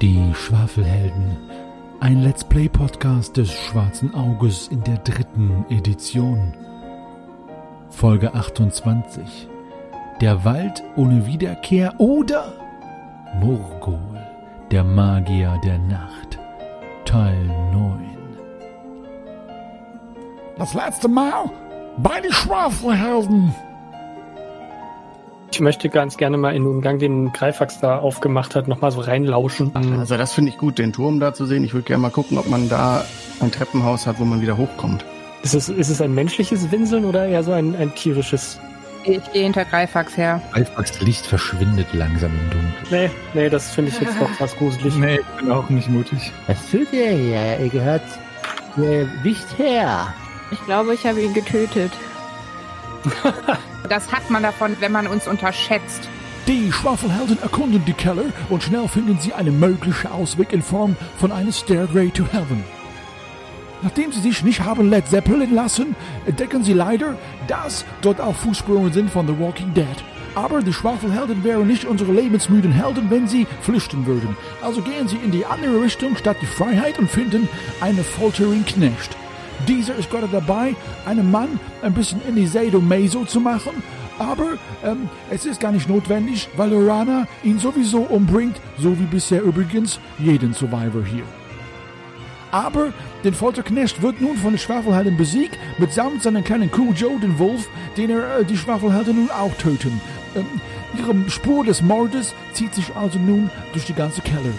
Die Schwafelhelden. Ein Let's Play Podcast des Schwarzen Auges in der dritten Edition. Folge 28. Der Wald ohne Wiederkehr oder Murgol, der Magier der Nacht. Teil 9. Das letzte Mal bei den Schwafelhelden. Ich möchte ganz gerne mal in den Gang, den Greifax da aufgemacht hat, nochmal so reinlauschen. Also das finde ich gut, den Turm da zu sehen. Ich würde gerne mal gucken, ob man da ein Treppenhaus hat, wo man wieder hochkommt. Ist es, ist es ein menschliches Winseln oder eher so ein, ein tierisches? Ich gehe hinter Greifax her. Alfax Licht verschwindet langsam im Dunkeln. Nee, nee, das finde ich jetzt doch fast gruselig. Nee, ich bin auch nicht mutig. Was tut ihr hier? Ihr gehört hier nicht her. Ich glaube, ich habe ihn getötet. das hat man davon, wenn man uns unterschätzt. Die Schwafelhelden erkunden die Keller und schnell finden sie einen möglichen Ausweg in Form von einer Stairway to Heaven. Nachdem sie sich nicht haben Led Zeppelin lassen, entdecken sie leider, dass dort auch Fußspuren sind von The Walking Dead. Aber die Schwafelhelden wären nicht unsere lebensmüden Helden, wenn sie flüchten würden. Also gehen sie in die andere Richtung statt die Freiheit und finden einen foltering Knecht. Dieser ist gerade dabei, einen Mann ein bisschen in die Sadomaso zu machen, aber ähm, es ist gar nicht notwendig, weil Lorana ihn sowieso umbringt, so wie bisher übrigens jeden Survivor hier. Aber den Folterknecht wird nun von den Schwafelhelden besiegt, mitsamt seinem kleinen Kuh Joe, den Wolf, den er äh, die Schwafelhelden nun auch töten. Ähm, ihre Spur des Mordes zieht sich also nun durch die ganze Keller.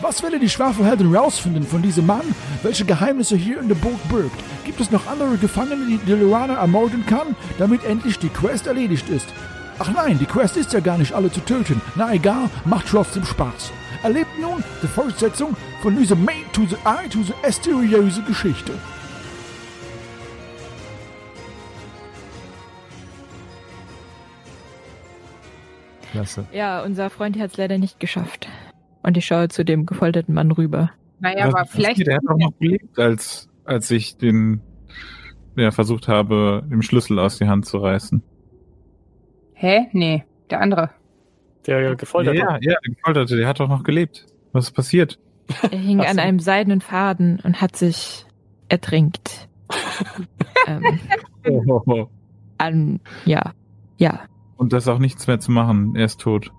Was werden die Schwafelhelden rausfinden von diesem Mann? Welche Geheimnisse hier in der Burg birgt? Gibt es noch andere Gefangene, die, die Lorana ermorden kann, damit endlich die Quest erledigt ist? Ach nein, die Quest ist ja gar nicht alle zu töten. Na egal, macht trotzdem Spaß. Erlebt nun die Fortsetzung von dieser Main to the Eye to the mysteriöse Geschichte. Klasse. Ja, unser Freund hat es leider nicht geschafft. Und ich schaue zu dem gefolterten Mann rüber. Naja, aber Was vielleicht. Der hat doch noch gelebt, als, als ich den ja, versucht habe, den Schlüssel aus die Hand zu reißen. Hä? Nee, der andere. Der gefoltert ja, ja, der Gefolterte, der hat doch noch gelebt. Was ist passiert? Er hing an einem seidenen Faden und hat sich ertrinkt. ähm, an, ja, ja, Und da ist auch nichts mehr zu machen. Er ist tot.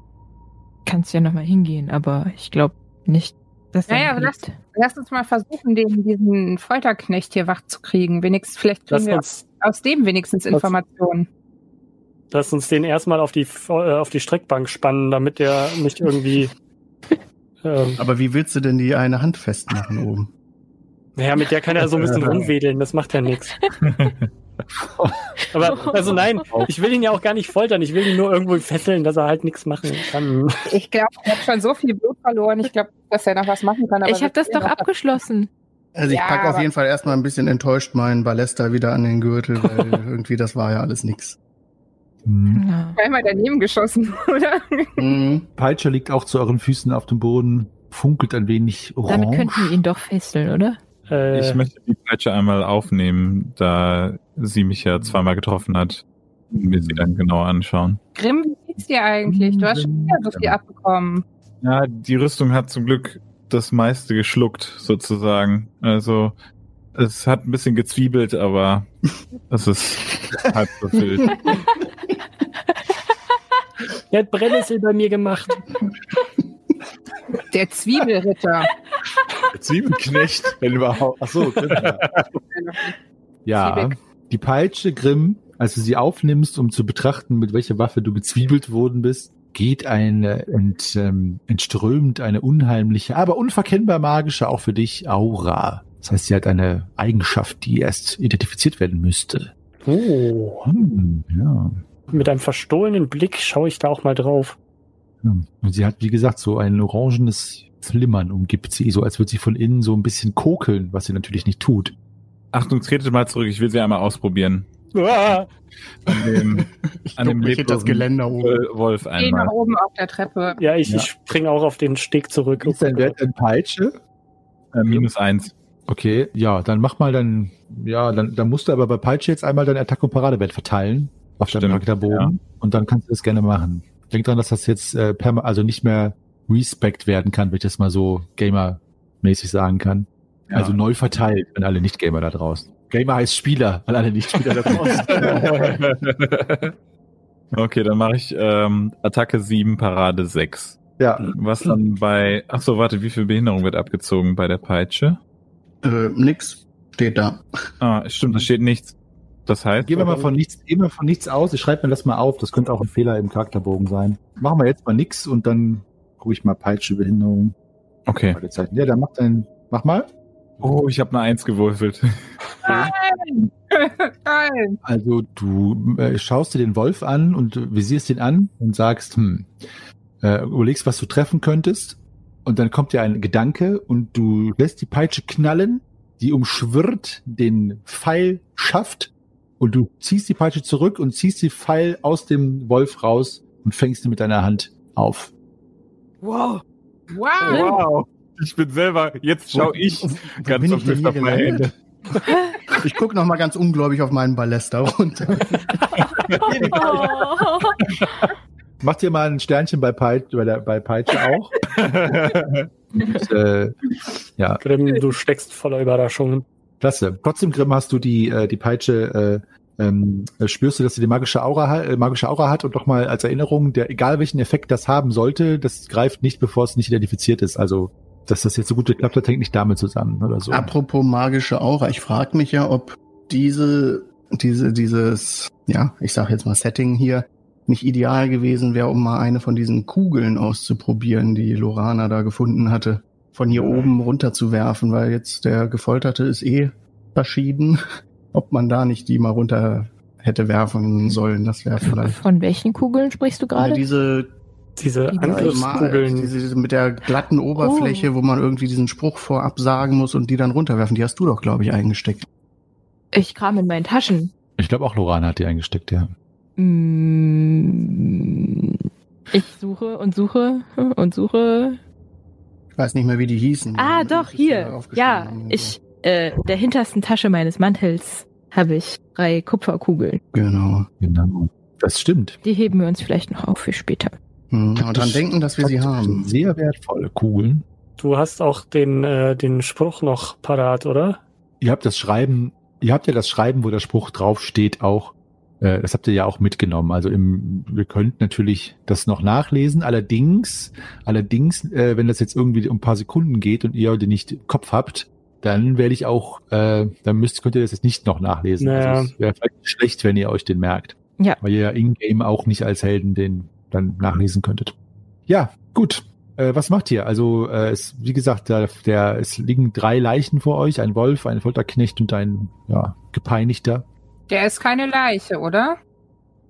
Kannst ja nochmal hingehen, aber ich glaube nicht, dass er Naja, lass, lass uns mal versuchen, den, diesen Folterknecht hier wach zu kriegen. Wenigstens, vielleicht kriegen Lass wir uns, aus dem wenigstens Lass- Informationen. lass uns den erstmal auf die, äh, auf die Streckbank spannen, damit der nicht irgendwie. ähm, Aber wie willst du denn die eine Hand festmachen oben? naja, mit der kann er so ein bisschen rumwedeln, das macht ja nichts. Aber, also nein, ich will ihn ja auch gar nicht foltern, ich will ihn nur irgendwo fesseln, dass er halt nichts machen kann. Ich glaube, er hat schon so viel Blut verloren. Ich glaube, dass er noch was machen kann. aber Ich habe das doch abgeschlossen. Also ich Ja, packe auf jeden Fall erstmal ein bisschen enttäuscht meinen Ballester wieder an den Gürtel, weil irgendwie das war ja alles nix. Mhm. Zweimal daneben geschossen, oder? Mhm. Peitsche liegt auch zu euren Füßen auf dem Boden, funkelt ein wenig orange. Damit könnten wir ihn doch fesseln, oder? Äh, Ich möchte die Peitsche einmal aufnehmen, da sie mich ja zweimal getroffen hat. Und mir sie dann genauer anschauen. Grimm, wie geht's dir eigentlich? Du hast schon wieder so viel abbekommen. Ja, die Rüstung hat zum Glück das meiste geschluckt, sozusagen. Also, es hat ein bisschen gezwiebelt, aber es ist halb befüllt. er hat Brennnessel bei mir gemacht. Der Zwiebelritter. Zwiebelknecht, wenn überhaupt. Achso, Ja, Zwiebel. die Peitsche Grimm, als du sie aufnimmst, um zu betrachten, mit welcher Waffe du gezwiebelt worden bist, geht eine ent, ähm, entströmt eine unheimliche, aber unverkennbar magische auch für dich Aura. Das heißt, sie hat eine Eigenschaft, die erst identifiziert werden müsste. Oh. Hm, ja. Mit einem verstohlenen Blick schaue ich da auch mal drauf. Ja. Und sie hat, wie gesagt, so ein orangenes Flimmern umgibt sie, so als würde sie von innen so ein bisschen kokeln, was sie natürlich nicht tut. Achtung, tretet mal zurück, ich will sie einmal ausprobieren. Ah, An dem, Ich an dem das Geländer oben. Wol- Wolf Geh einmal. nach oben auf der Treppe. ja, ich, Ja. ich springe auch auf den Steg zurück. Ist dein Wert in Peitsche? Äh, minus eins. Okay, ja, dann mach mal dann, ja, dann, dann musst du aber bei Peitsche jetzt einmal dein Attack- und Paradewert verteilen auf deinem Charakterbogen und dann kannst du das gerne machen. Denk dran, dass das jetzt äh, perma also nicht mehr respect werden kann, wenn ich das mal so gamermäßig sagen kann. Ja. Also neu verteilt an alle Nicht-Gamer da draußen. Gamer heißt Spieler, an alle Nicht-Spieler da draußen. okay, dann mache ich ähm, Attacke 7, Parade 6. ja, Was dann bei. Ach so, warte, wie viel Behinderung wird abgezogen bei der Peitsche? Äh, nix. Steht da. Ah, stimmt, da steht nichts. Das heißt. gehen wir mal von nichts, gehen wir von nichts aus. Ich schreibe mir das mal auf. Das könnte auch ein Fehler im Charakterbogen sein. Machen wir jetzt mal nix und dann gucke ich mal Peitsche, Behinderung. Okay. Ja, dann mach dein, mach mal. Oh, ich habe eine Eins gewürfelt. Nein! Nein! Also du äh, schaust dir den Wolf an und visierst ihn an und sagst, hm, äh, überlegst, was du treffen könntest. Und dann kommt dir ein Gedanke und du lässt die Peitsche knallen, die umschwirrt den Pfeil schafft und du ziehst die Peitsche zurück und ziehst die Pfeil aus dem Wolf raus und fängst ihn mit deiner Hand auf. Wow. Wow! Wow. Ich bin selber, jetzt schau ich ganz bin auf ich auf meine? Hände. Ich gucke noch mal ganz ungläubig auf meinen Ballester runter. Mach dir mal ein Sternchen bei, Peit bei, der, bei Peitsche auch. und, äh, ja, Grimm, du steckst voller Überraschungen. Klasse. Trotzdem, Grimm, hast du die, äh, die Peitsche, äh, ähm, äh, spürst du, dass sie die magische Aura, äh, magische Aura hat und nochmal als Erinnerung, der, egal welchen Effekt das haben sollte, das greift nicht, bevor es nicht identifiziert ist. Also, dass das jetzt so gut geklappt hat, hängt nicht damit zusammen oder so. Apropos magische Aura, ich frage mich ja, ob diese, diese, dieses, ja, ich sag jetzt mal Setting hier nicht ideal gewesen wäre, um mal eine von diesen Kugeln auszuprobieren, die Lorana da gefunden hatte, von hier oben runter zu werfen, weil jetzt der Gefolterte ist eh verschieden. Ob man da nicht die mal runter hätte werfen sollen, das wäre vielleicht. Von welchen Kugeln sprichst du Ja, gerade? diese, Diese Die mal, Angriffskugeln. diese, diese mit der glatten Oberfläche, wo man irgendwie diesen Spruch vorab sagen muss und die dann runterwerfen, die hast du doch, glaube ich, eingesteckt. Ich kram in meinen Taschen. Ich glaube auch Lorana hat die eingesteckt, ja. Mm, Ich suche und suche und suche. Ich weiß nicht mehr, wie die hießen. Ah, Die doch, hier. Ja, ich, äh, der hintersten Tasche meines Mantels habe ich drei Kupferkugeln. Genau. Genau. Das stimmt. Die heben wir uns vielleicht noch auf für später. Hm, und dran denken, dass wir sie haben. Sehr wertvolle Kugeln. Du hast auch den, äh, den Spruch noch parat, oder? Ihr habt das Schreiben, ihr habt ja das Schreiben, wo der Spruch draufsteht, auch, äh, das habt ihr ja auch mitgenommen. Also im, ihr könnt natürlich das noch nachlesen. Allerdings, allerdings, äh, wenn das jetzt irgendwie um ein paar Sekunden geht und ihr den nicht im Kopf habt, dann werde ich auch, äh, dann müsst, könnt ihr das jetzt nicht noch nachlesen. Naja. Also es wäre vielleicht schlecht, wenn ihr euch den merkt. Ja. Weil ihr ja in-game auch nicht als Helden den dann nachlesen könntet. Ja, gut. Äh, was macht ihr? Also, äh, es, wie gesagt, der, der, es liegen drei Leichen vor euch, ein Wolf, ein Folterknecht und ein ja, Gepeinigter. Der ist keine Leiche, oder?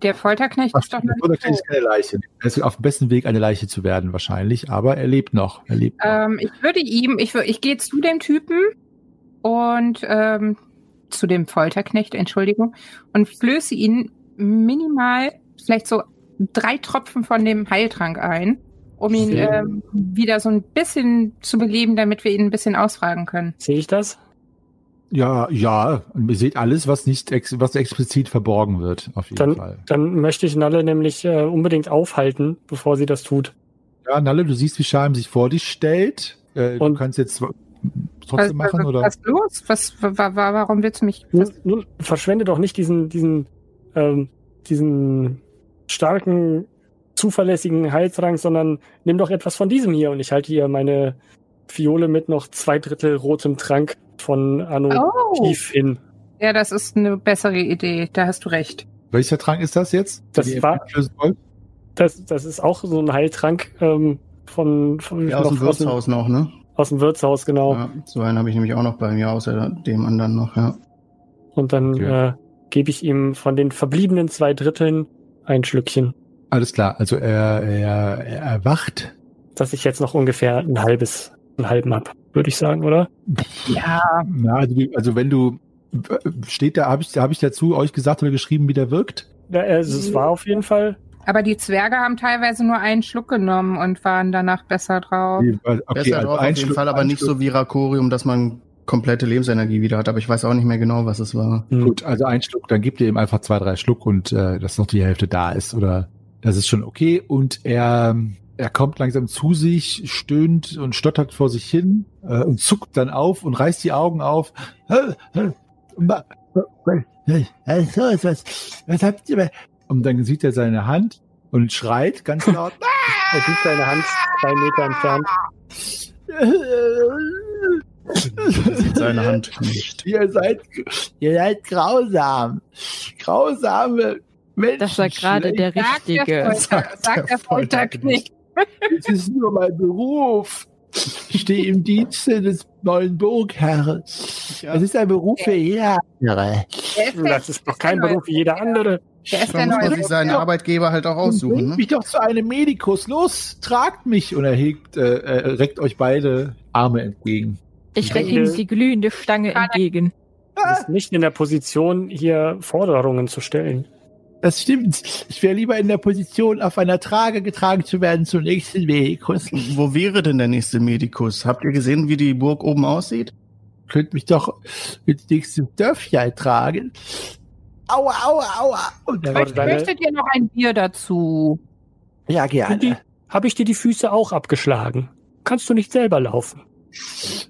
Der Folterknecht ist doch der noch Folterknecht nicht ist keine Leiche. Er ist auf dem besten Weg, eine Leiche zu werden, wahrscheinlich, aber er lebt noch. Er lebt noch. Ähm, ich würde ihm, ich, ich gehe zu dem Typen und ähm, zu dem Folterknecht, Entschuldigung, und flöße ihn minimal, vielleicht so drei Tropfen von dem Heiltrank ein, um ihn ähm, wieder so ein bisschen zu beleben, damit wir ihn ein bisschen ausfragen können. Sehe ich das? Ja, ja, und ihr seht alles, was nicht, ex was explizit verborgen wird, auf jeden Dann, Fall. dann möchte ich Nalle nämlich äh, unbedingt aufhalten, bevor sie das tut. Ja, Nalle, du siehst, wie Schalm sich vor dich stellt. Äh, du Und- kannst jetzt trotzdem machen, was, oder? was ist los? Was, wa, wa, warum willst du mich? Nun, nun verschwende doch nicht diesen, diesen, ähm, diesen starken, zuverlässigen Heiltrank, sondern nimm doch etwas von diesem hier. Und ich halte hier meine Fiole mit noch zwei Drittel rotem Trank von Anno Oh, tief hin. ja, das ist eine bessere Idee. Da hast du recht. Welcher Trank ist das jetzt? Das war-? Das, das ist auch so ein Heiltrank ähm, von, von Ja, aus dem noch aus, dem, Wirtshaus noch, ne? aus dem Wirtshaus, genau. Ja, so einen habe ich nämlich auch noch bei mir, außer dem anderen noch, ja. Und dann Okay. äh, gebe ich ihm von den verbliebenen zwei Dritteln ein Schlückchen, Alles klar, also er, er, er erwacht. dass ich jetzt noch ungefähr ein halbes, einen halben hab, würde ich sagen, oder? Ja, Ja, also, also wenn du steht da, habe ich, habe ich dazu euch gesagt oder geschrieben, wie der wirkt? Ja, also es war auf jeden Fall. aber die Zwerge haben teilweise nur einen Schluck genommen und waren danach besser drauf. Okay, Besser also drauf ein auf jeden Schluck- Fall, aber nicht Schluck- so wie Rakorium, dass man komplette Lebensenergie wieder hat. Aber ich weiß auch nicht mehr genau, was es war. Hm. Gut, also ein Schluck, dann gebt ihr ihm einfach zwei, drei Schluck und äh, dass noch die Hälfte da ist oder das ist schon okay. Und er er kommt langsam zu sich, stöhnt und stottert vor sich hin äh, und zuckt dann auf und reißt die Augen auf. Was, was habt ihr? Und dann sieht er seine Hand und schreit ganz laut. Er sieht seine Hand zwei Meter entfernt. Sieht seine Hand nicht. Ihr seid, ihr seid grausam. Grausame Menschen. Das war gerade der Sagt der Richtige. Folter, Sagt sagt der der Folterknecht. Es ist nur mein Beruf. Ich stehe im Dienste des neuen Burgherren. Ja. Es ist ein Beruf für jeder. Der ist der- Das ist doch kein Beruf wie jeder andere. Der ist der Da muss man sich seinen Arbeitgeber halt auch aussuchen. Bringt Ne? mich doch zu einem Medikus. Los, tragt mich. Und er hegt, äh, reckt euch beide Arme entgegen. Ich recke ihm die glühende Stange entgegen. Du bist nicht in der Position, hier Forderungen zu stellen. Das stimmt. Ich wäre lieber in der Position, auf einer Trage getragen zu werden zum nächsten Medikus. Wo wäre denn der nächste Medikus? Habt ihr gesehen, wie die Burg oben aussieht? Könnt mich doch ins nächste Dörfchen tragen. Aua, aua, aua. Und Aber deine- Möchtet ihr noch ein Bier dazu? ja, gerne. Habe ich dir die Füße auch abgeschlagen? Kannst du nicht selber laufen?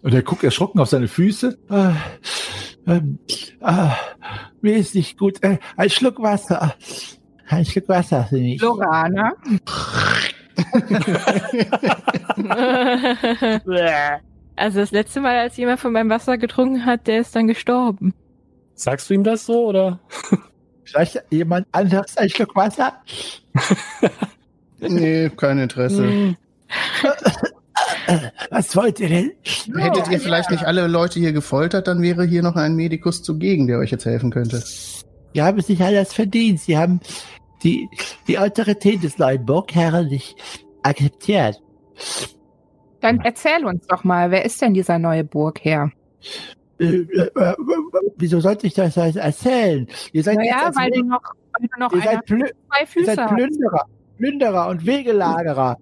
Und er guckt erschrocken auf seine Füße. Ähm, ah, mir ist nicht gut. Äh, ein Schluck Wasser. Ein Schluck Wasser für mich. Lorana? also das letzte Mal, als jemand von meinem Wasser getrunken hat, der ist dann gestorben. Sagst du ihm das so oder? Vielleicht jemand anderes ein Schluck Wasser? nee, kein Interesse. Was wollt ihr denn? Hättet ihr vielleicht nicht alle Leute hier gefoltert, dann wäre hier noch ein Medikus zugegen, der euch jetzt helfen könnte. Die haben sich alles verdient. Sie haben die, die Autorität des neuen Burgherren nicht akzeptiert. Dann erzähl uns doch mal, wer ist denn dieser neue Burgherr? Äh, äh, äh, wieso sollte ich das erzählen? Ihr seid, Naja, jetzt weil du noch, weil du noch ihr seid, Plü ihr seid hast. Plünderer, Plünderer und Wegelagerer,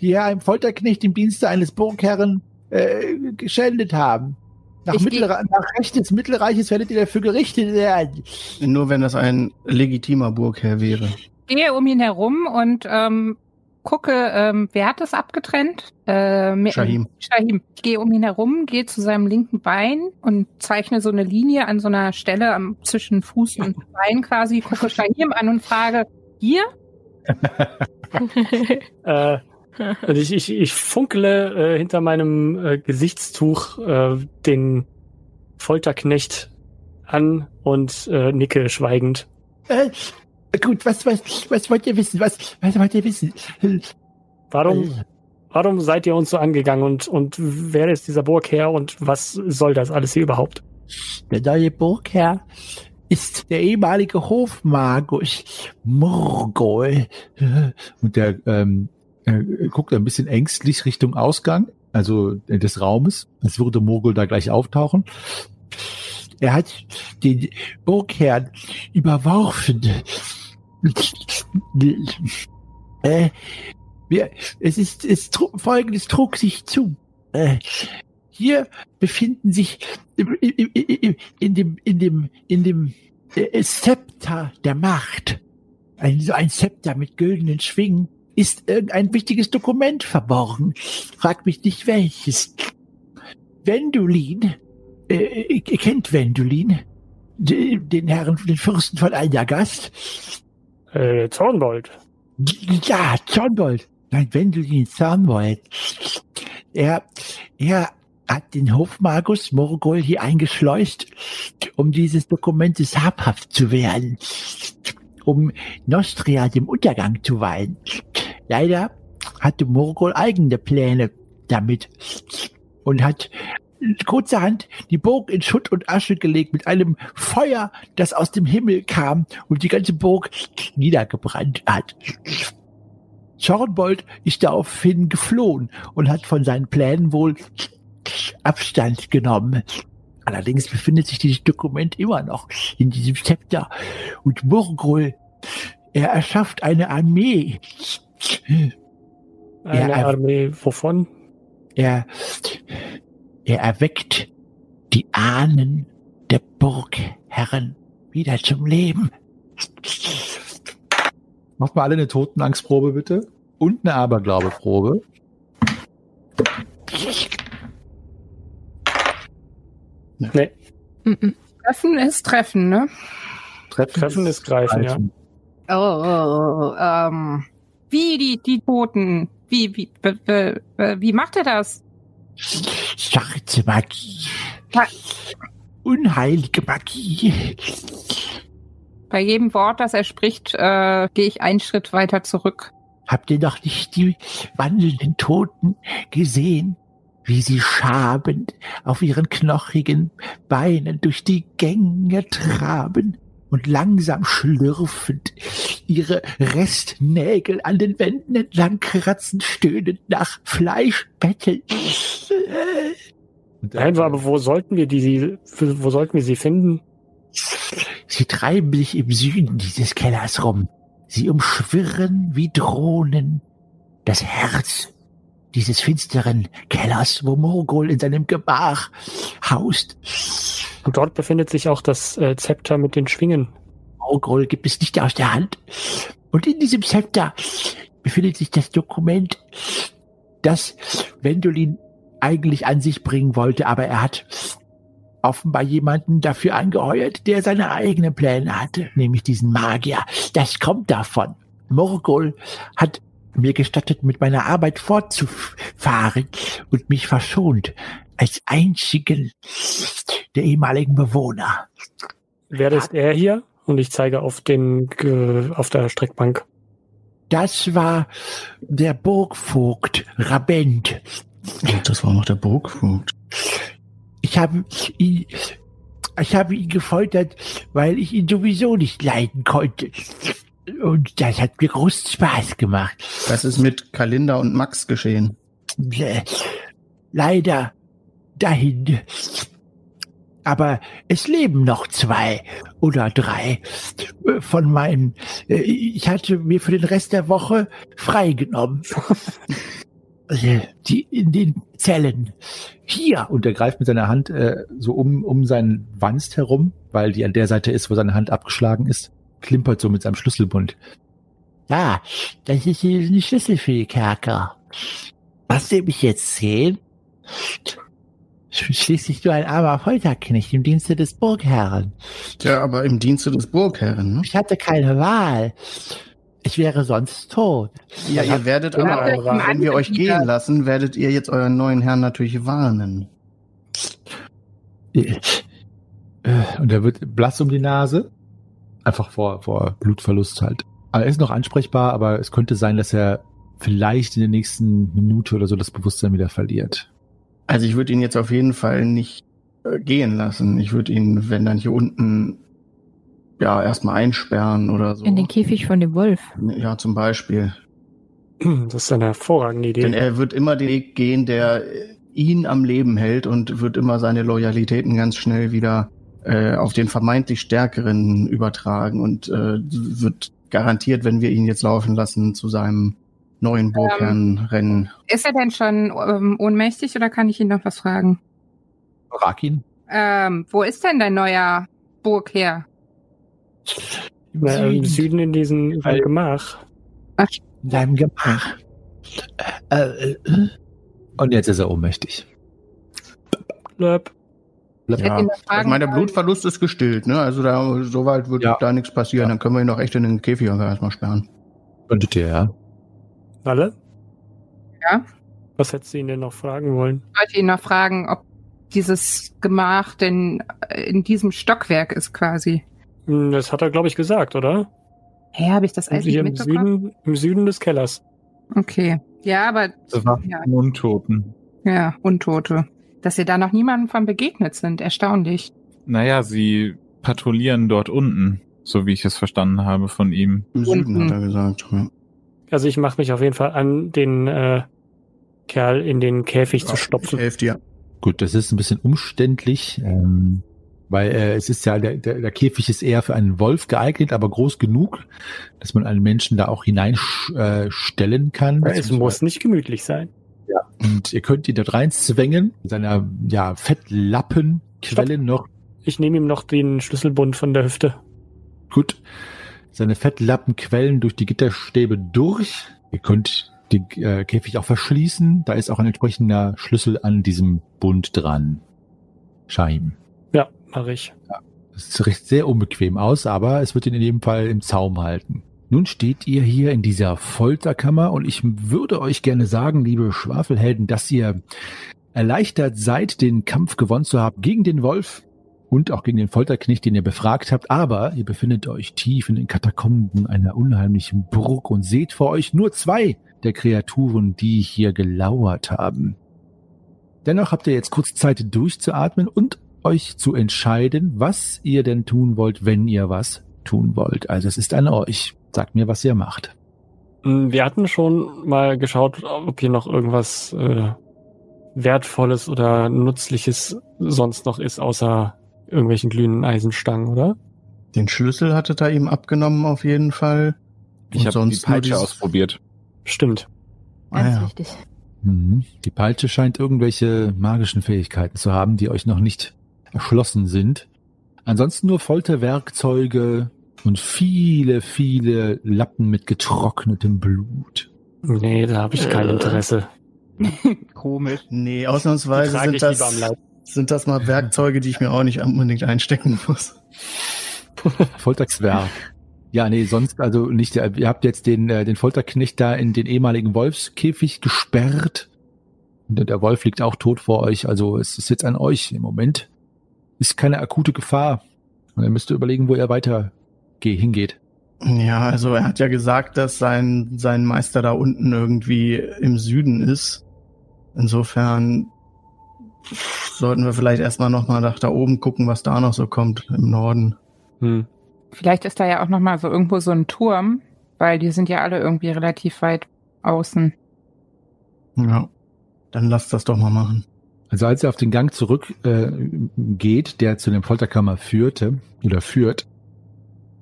die hier einem Folterknecht im Dienste eines Burgherren äh, geschändet haben. Nach, Ich Mittelre nach Recht des Mittelreiches werdet ihr dafür gerichtet werden. Nur wenn das ein legitimer Burgherr wäre. gehe um ihn herum und ähm, gucke, ähm, wer hat das abgetrennt? Äh, Shahim. Shahim. Ich gehe um ihn herum, gehe zu seinem linken Bein und zeichne so eine Linie an so einer Stelle am, zwischen Fuß und Bein quasi, gucke Shahim an und frage, hier? äh, und ich, ich, ich funkele äh, hinter meinem äh, Gesichtstuch äh, den Folterknecht an und äh, nicke schweigend. Äh, gut, was, was, was wollt ihr wissen? Was, was wollt ihr wissen? Warum, warum seid ihr uns so angegangen und, und wer ist dieser Burgherr und was soll das alles hier überhaupt? Der neue Burgherr ist der ehemalige Hofmagus Murgol. Und der ähm, er guckt ein bisschen ängstlich Richtung Ausgang, also äh, des Raumes, als würde Murgol da gleich auftauchen. Er hat den Burgherrn überworfen. Äh, wir, es ist, es folgendes trug sich zu. Äh, hier befinden sich im- im- im- in dem, in dem, in dem äh, Zepter der Macht, ein, ein Zepter mit güldenen Schwingen, ist irgendein wichtiges Dokument verborgen. Frag mich nicht welches. Wendulin, äh, ihr kennt Wendulin, D- den Herrn, den Fürsten von Aljagast. Äh, Zornbold. Ja, Zornbold. Nein, Wendelin Zornbold. Er, er hat den Hofmagus Morgul hier eingeschleust, um dieses Dokumentes habhaft zu werden. Um Nostria dem Untergang zu weihen. Leider hatte Morgul eigene Pläne damit und hat kurzerhand die Burg in Schutt und Asche gelegt mit einem Feuer, das aus dem Himmel kam und die ganze Burg niedergebrannt hat. Zornbold ist daraufhin geflohen und hat von seinen Plänen wohl Abstand genommen. Allerdings befindet sich dieses Dokument immer noch in diesem Zepter. Und Murgul, er erschafft eine Armee. Eine äh, Armee wovon? Er, er erweckt die Ahnen der Burgherren wieder zum Leben. Macht mal alle eine Totenangstprobe, bitte. Und eine Aberglaubeprobe. Nee, Mhm. Treffen ist Treffen, ne? Treffen, Treffen ist Greifen, ja. Oh, oh, oh, ähm, wie die, die Toten? Wie, wie, wie, wie, wie macht er das? Schwarze Magie. Ja. Unheilige Magie. Bei jedem Wort, das er spricht, äh, gehe ich einen Schritt weiter zurück. Habt ihr noch nicht die wandelnden Toten gesehen? Wie sie schabend auf ihren knochigen Beinen durch die Gänge traben und langsam schlürfend ihre Restnägel an den Wänden entlang kratzen, stöhnend nach Fleisch betteln. Nein, aber wo sollten wir die, wo sollten wir sie finden? Sie treiben sich im Süden dieses Kellers rum. Sie umschwirren wie Drohnen das Herz dieses finsteren Kellers, wo Morgul in seinem Gemach haust. Und dort befindet sich auch das äh, Zepter mit den Schwingen. Morgul gibt es nicht aus der Hand. Und in diesem Zepter befindet sich das Dokument, das Wendolin eigentlich an sich bringen wollte, aber er hat offenbar jemanden dafür angeheuert, der seine eigenen Pläne hatte, nämlich diesen Magier. Das kommt davon. Morgul hat mir gestattet, mit meiner Arbeit fortzufahren und mich verschont als einzigen der ehemaligen Bewohner. Wer ist er hier? Und ich zeige auf den, äh, auf der Streckbank. Das war der Burgvogt Rabent. Das war noch der Burgvogt. Ich habe ihn, ich habe ihn gefoltert, weil ich ihn sowieso nicht leiden konnte. Und das hat mir großen Spaß gemacht. Das ist mit Kalinda und Max geschehen. Leider dahin. Aber es leben noch zwei oder drei äh, von meinen. äh, Ich hatte mir für den Rest der Woche freigenommen. Äh, Die in den Zellen. Hier. Und er greift mit seiner Hand äh, so um, um seinen Wanst herum, weil die an der Seite ist, wo seine Hand abgeschlagen ist. Klimpert so mit seinem Schlüsselbund. Ja, das ist hier ein Schlüssel für die Kerker. Was Sie mich jetzt sehen? Schließlich nur ein armer Folterknecht im Dienste des Burgherren. Ja, aber im Dienste des Burgherren, ne? Ich hatte keine Wahl. Ich wäre sonst tot. Ja, ihr werdet aber, Wahl. wenn wir euch gehen lassen, werdet ihr jetzt euren neuen Herrn natürlich warnen. Äh, Und er wird blass um die Nase. Einfach vor, vor Blutverlust halt. Aber er ist noch ansprechbar, aber es könnte sein, dass er vielleicht in der nächsten Minute oder so das Bewusstsein wieder verliert. Also ich würde ihn jetzt auf jeden Fall nicht äh, gehen lassen. Ich würde ihn, wenn dann hier unten, ja, erstmal einsperren oder so. In den Käfig von dem Wolf. Ja, zum Beispiel. Das ist eine hervorragende Idee. Denn er wird immer den Weg gehen, der ihn am Leben hält und wird immer seine Loyalitäten ganz schnell wieder äh, auf den vermeintlich Stärkeren übertragen und äh, wird garantiert, wenn wir ihn jetzt laufen lassen, zu seinem neuen Burgherrn rennen. Ist er denn schon ähm, ohnmächtig oder kann ich ihn noch was fragen? Rakin? Ähm, wo ist denn dein neuer Burgherr? Na, Im Süden in diesem Weil- Gemach. In deinem Gemach. Äh, äh, Und jetzt ist er ohnmächtig. Blöp. Ihn noch ich meine, der. Blutverlust ist gestillt, ne? Also da soweit wird Ja. da nichts passieren. Dann können wir ihn auch echt in den Käfig erstmal sperren. Könntet ihr, ja. Alle? Ja? Was hättest du ihn denn noch fragen wollen? Ich wollte ihn noch fragen, ob dieses Gemach denn äh, in diesem Stockwerk ist quasi. Hm, Das hat er, glaube ich, gesagt, oder? Hä, habe ich das Hier im mitbekommen? Süden, im Süden des Kellers. Okay. Ja, aber Das war Ja. Untoten. ja, Untote. Dass ihr da noch niemandem von begegnet sind, erstaunlich. Naja, sie patrouillieren dort unten, so wie ich es verstanden habe von ihm. Im Süden Unten. hat er gesagt. Ja. Also ich mache mich auf jeden Fall an, den äh, Kerl in den Käfig zu Ich stopfen. helfe dir. Gut, das ist ein bisschen umständlich, ähm, weil äh, es ist ja, der, der, der Käfig ist eher für einen Wolf geeignet, aber groß genug, dass man einen Menschen da auch hineinstellen äh, kann. Es muss nicht gemütlich sein. Und ihr könnt ihn dort reinzwängen, mit seiner ja, Fettlappenquelle noch Ich nehme ihm noch den Schlüsselbund von der Hüfte. gut. Seine Fettlappen quellen durch die Gitterstäbe durch. Ihr könnt den äh, Käfig auch verschließen. Da ist auch ein entsprechender Schlüssel an diesem Bund dran. Scheim. Ja, mache ich. Es sieht sehr unbequem aus, aber es wird ihn in jedem Fall im Zaum halten. Nun steht ihr hier in dieser Folterkammer und ich würde euch gerne sagen, liebe Schwafelhelden, dass ihr erleichtert seid, den Kampf gewonnen zu haben gegen den Wolf und auch gegen den Folterknecht, den ihr befragt habt. Aber ihr befindet euch tief in den Katakomben einer unheimlichen Burg und seht vor euch nur zwei der Kreaturen, die hier gelauert haben. Dennoch habt ihr jetzt kurz Zeit durchzuatmen und euch zu entscheiden, was ihr denn tun wollt, wenn ihr was tun wollt. Also es ist an euch. Sagt mir, was ihr macht. Mm, Wir hatten schon mal geschaut, ob hier noch irgendwas äh, Wertvolles oder Nützliches sonst noch ist, außer irgendwelchen glühenden Eisenstangen, oder? Den Schlüssel hattet ihr ihm abgenommen auf jeden Fall. Ich Und habe die Peitsche dieses- ausprobiert. Stimmt. Ah, Ganz ja. wichtig. Mhm. Die Peitsche scheint irgendwelche magischen Fähigkeiten zu haben, die euch noch nicht erschlossen sind. Ansonsten nur Folterwerkzeuge und viele, viele Lappen mit getrocknetem Blut. Nee, da habe ich kein Äh. Interesse. Komisch. Nee, ausnahmsweise sind das, sind das mal Werkzeuge, die ich mir auch nicht unbedingt einstecken muss. Folterwerk. Ja, nee, sonst also nicht. Ihr habt jetzt den, äh, den Folterknecht da in den ehemaligen Wolfskäfig gesperrt. Und der Wolf liegt auch tot vor euch. Also es ist jetzt an euch im Moment. Ist keine akute Gefahr. Und ihr müsst überlegen, wo ihr weiter hingeht. Ja, also er hat ja gesagt, dass sein, sein Meister da unten irgendwie im Süden ist. Insofern sollten wir vielleicht erstmal nochmal nach da oben gucken, was da noch so kommt im Norden. Hm. Vielleicht ist da ja auch noch mal so irgendwo so ein Turm, weil die sind ja alle irgendwie relativ weit außen. Ja, dann lass das doch mal machen. Also als ihr auf den Gang zurück äh, der zu dem Folterkammer führte oder führt,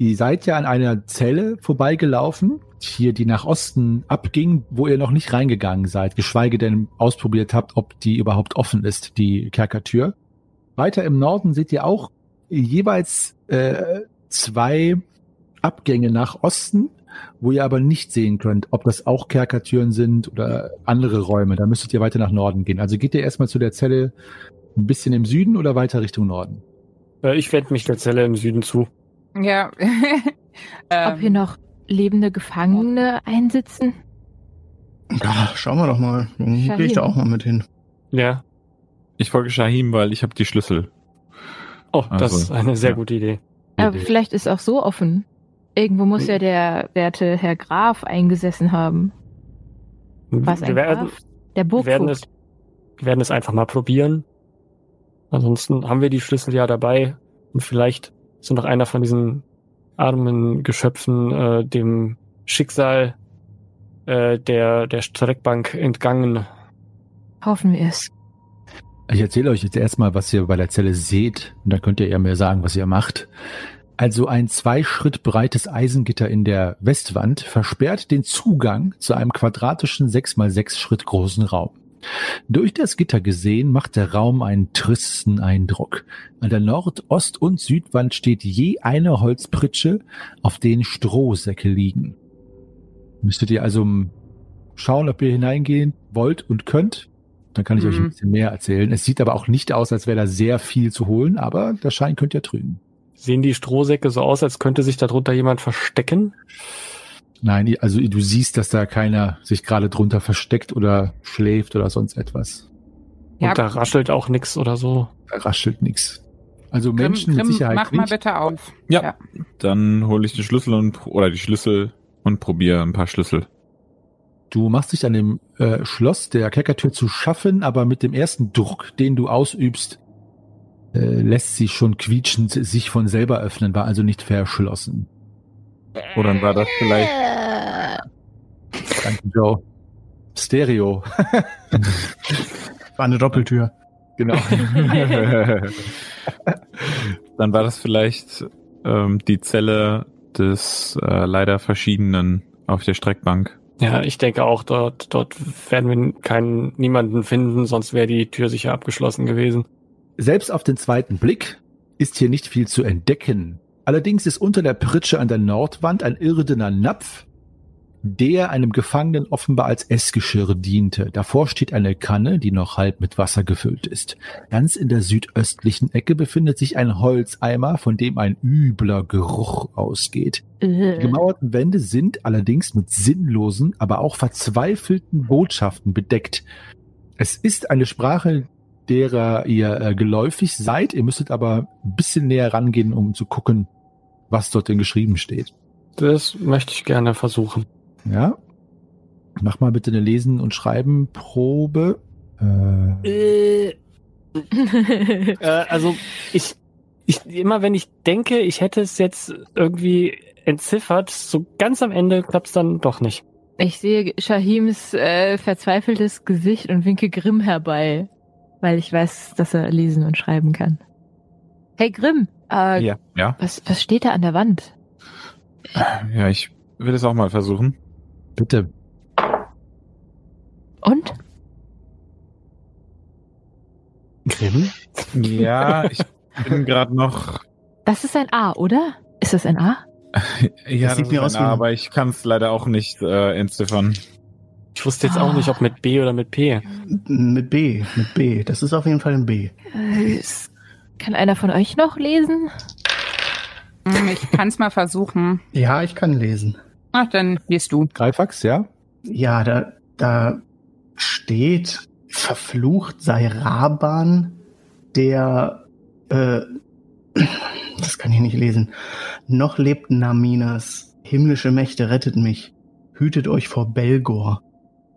ihr seid ja an einer Zelle vorbeigelaufen, hier die nach Osten abging, wo ihr noch nicht reingegangen seid, geschweige denn ausprobiert habt, ob die überhaupt offen ist, die Kerkertür. Weiter im Norden seht ihr auch jeweils äh, zwei Abgänge nach Osten, wo ihr aber nicht sehen könnt, ob das auch Kerkertüren sind oder andere Räume. Da müsstet ihr weiter nach Norden gehen. Also geht ihr erstmal zu der Zelle ein bisschen im Süden oder weiter Richtung Norden? Äh, ich wende mich der Zelle im Süden zu. Ja. Ob hier ähm, noch lebende Gefangene einsitzen? Ja, schauen wir doch mal. Dann gehe ich da auch mal mit hin. Ja. Ich folge Shahim, weil ich habe die Schlüssel. Oh, das Also, ist eine sehr ja. gute Idee. Aber vielleicht ist auch so offen. Irgendwo muss ja der werte Herr Graf eingesessen haben. Was wir ein werden, Graf? Der wir werden, es, Burgvogt. wir werden es einfach mal probieren. Ansonsten haben wir die Schlüssel ja dabei und vielleicht ist noch einer von diesen armen Geschöpfen äh, dem Schicksal äh, der, der Streckbank entgangen. Hoffen wir es. Ich erzähle euch jetzt erstmal, was ihr bei der Zelle seht, und dann könnt ihr ja mir sagen, was ihr macht. Also ein zwei Schritt breites Eisengitter in der Westwand versperrt den Zugang zu einem quadratischen sechs mal sechs Schritt großen Raum. Durch das Gitter gesehen macht der Raum einen tristen Eindruck. An der Nord-, Ost- und Südwand steht je eine Holzpritsche, auf denen Strohsäcke liegen. Müsstet ihr also schauen, ob ihr hineingehen wollt und könnt. Dann kann ich euch ein Mhm. bisschen mehr erzählen. Es sieht aber auch nicht aus, als wäre da sehr viel zu holen, aber der Schein könnt ihr trügen. Sehen die Strohsäcke so aus, als könnte sich darunter jemand verstecken? Nein, also du siehst, dass da keiner sich gerade drunter versteckt oder schläft oder sonst etwas. Und Ja. da raschelt auch nix oder so. Da raschelt nichts. Also Grimm, Menschen mit Grimm, Sicherheit mach mal nicht. bitte auf. Ja. Ja. Dann hole ich den Schlüssel und oder die Schlüssel und probiere ein paar Schlüssel. Du machst dich an dem äh, Schloss der Kerkertür zu schaffen, aber mit dem ersten Druck, den du ausübst, äh, lässt sie schon quietschend sich von selber öffnen, war also nicht verschlossen. Oder dann war das vielleicht. Danke, Joe. Stereo. War eine Doppeltür. Genau. dann war das vielleicht ähm, die Zelle des äh, leider Verschiedenen auf der Streckbank. Ja, ich denke auch, dort, dort werden wir keinen, niemanden finden, sonst wäre die Tür sicher abgeschlossen gewesen. Selbst auf den zweiten Blick ist hier nicht viel zu entdecken. Allerdings ist unter der Pritsche an der Nordwand ein irdener Napf der einem Gefangenen offenbar als Essgeschirr diente. Davor steht eine Kanne, die noch halb mit Wasser gefüllt ist. Ganz in der südöstlichen Ecke befindet sich ein Holzeimer, von dem ein übler Geruch ausgeht. Die Äh, gemauerten Wände sind allerdings mit sinnlosen, aber auch verzweifelten Botschaften bedeckt. Es ist eine Sprache, derer ihr äh, geläufig seid. Ihr müsstet aber ein bisschen näher rangehen, um zu gucken, was dort denn geschrieben steht. Das möchte ich gerne versuchen. Ja? Mach mal bitte eine Lesen- und Schreiben-Probe. Äh, Äh, äh, also ich, ich immer wenn ich denke, ich hätte es jetzt irgendwie entziffert, so ganz am Ende klappt es dann doch nicht. ich sehe Shahims äh, verzweifeltes Gesicht und winke Grimm herbei, weil ich weiß, dass er lesen und schreiben kann. Hey Grimm, äh, Ja. Ja. was, was steht da an der Wand? Ja, ich will es auch mal versuchen. bitte. Und? Grimm? Ja, ich bin gerade noch. Das ist ein A, oder? Ist das ein A? Ja, Das sieht ist mir ein aus wie A, ein- aber ich kann es leider auch nicht äh, entziffern. Ich wusste jetzt auch nicht, ob mit B oder mit P. Mit B, mit B. Das ist auf jeden Fall ein B. Äh, Kann einer von euch noch lesen? Hm, Ich kann es mal versuchen. Ja, ich kann lesen. Ach, dann liest du. Greifax, ja? Ja, da, da steht, verflucht sei Raban, der, äh, das kann ich nicht lesen. Noch lebt Naminas, himmlische Mächte rettet mich, hütet euch vor Belgor.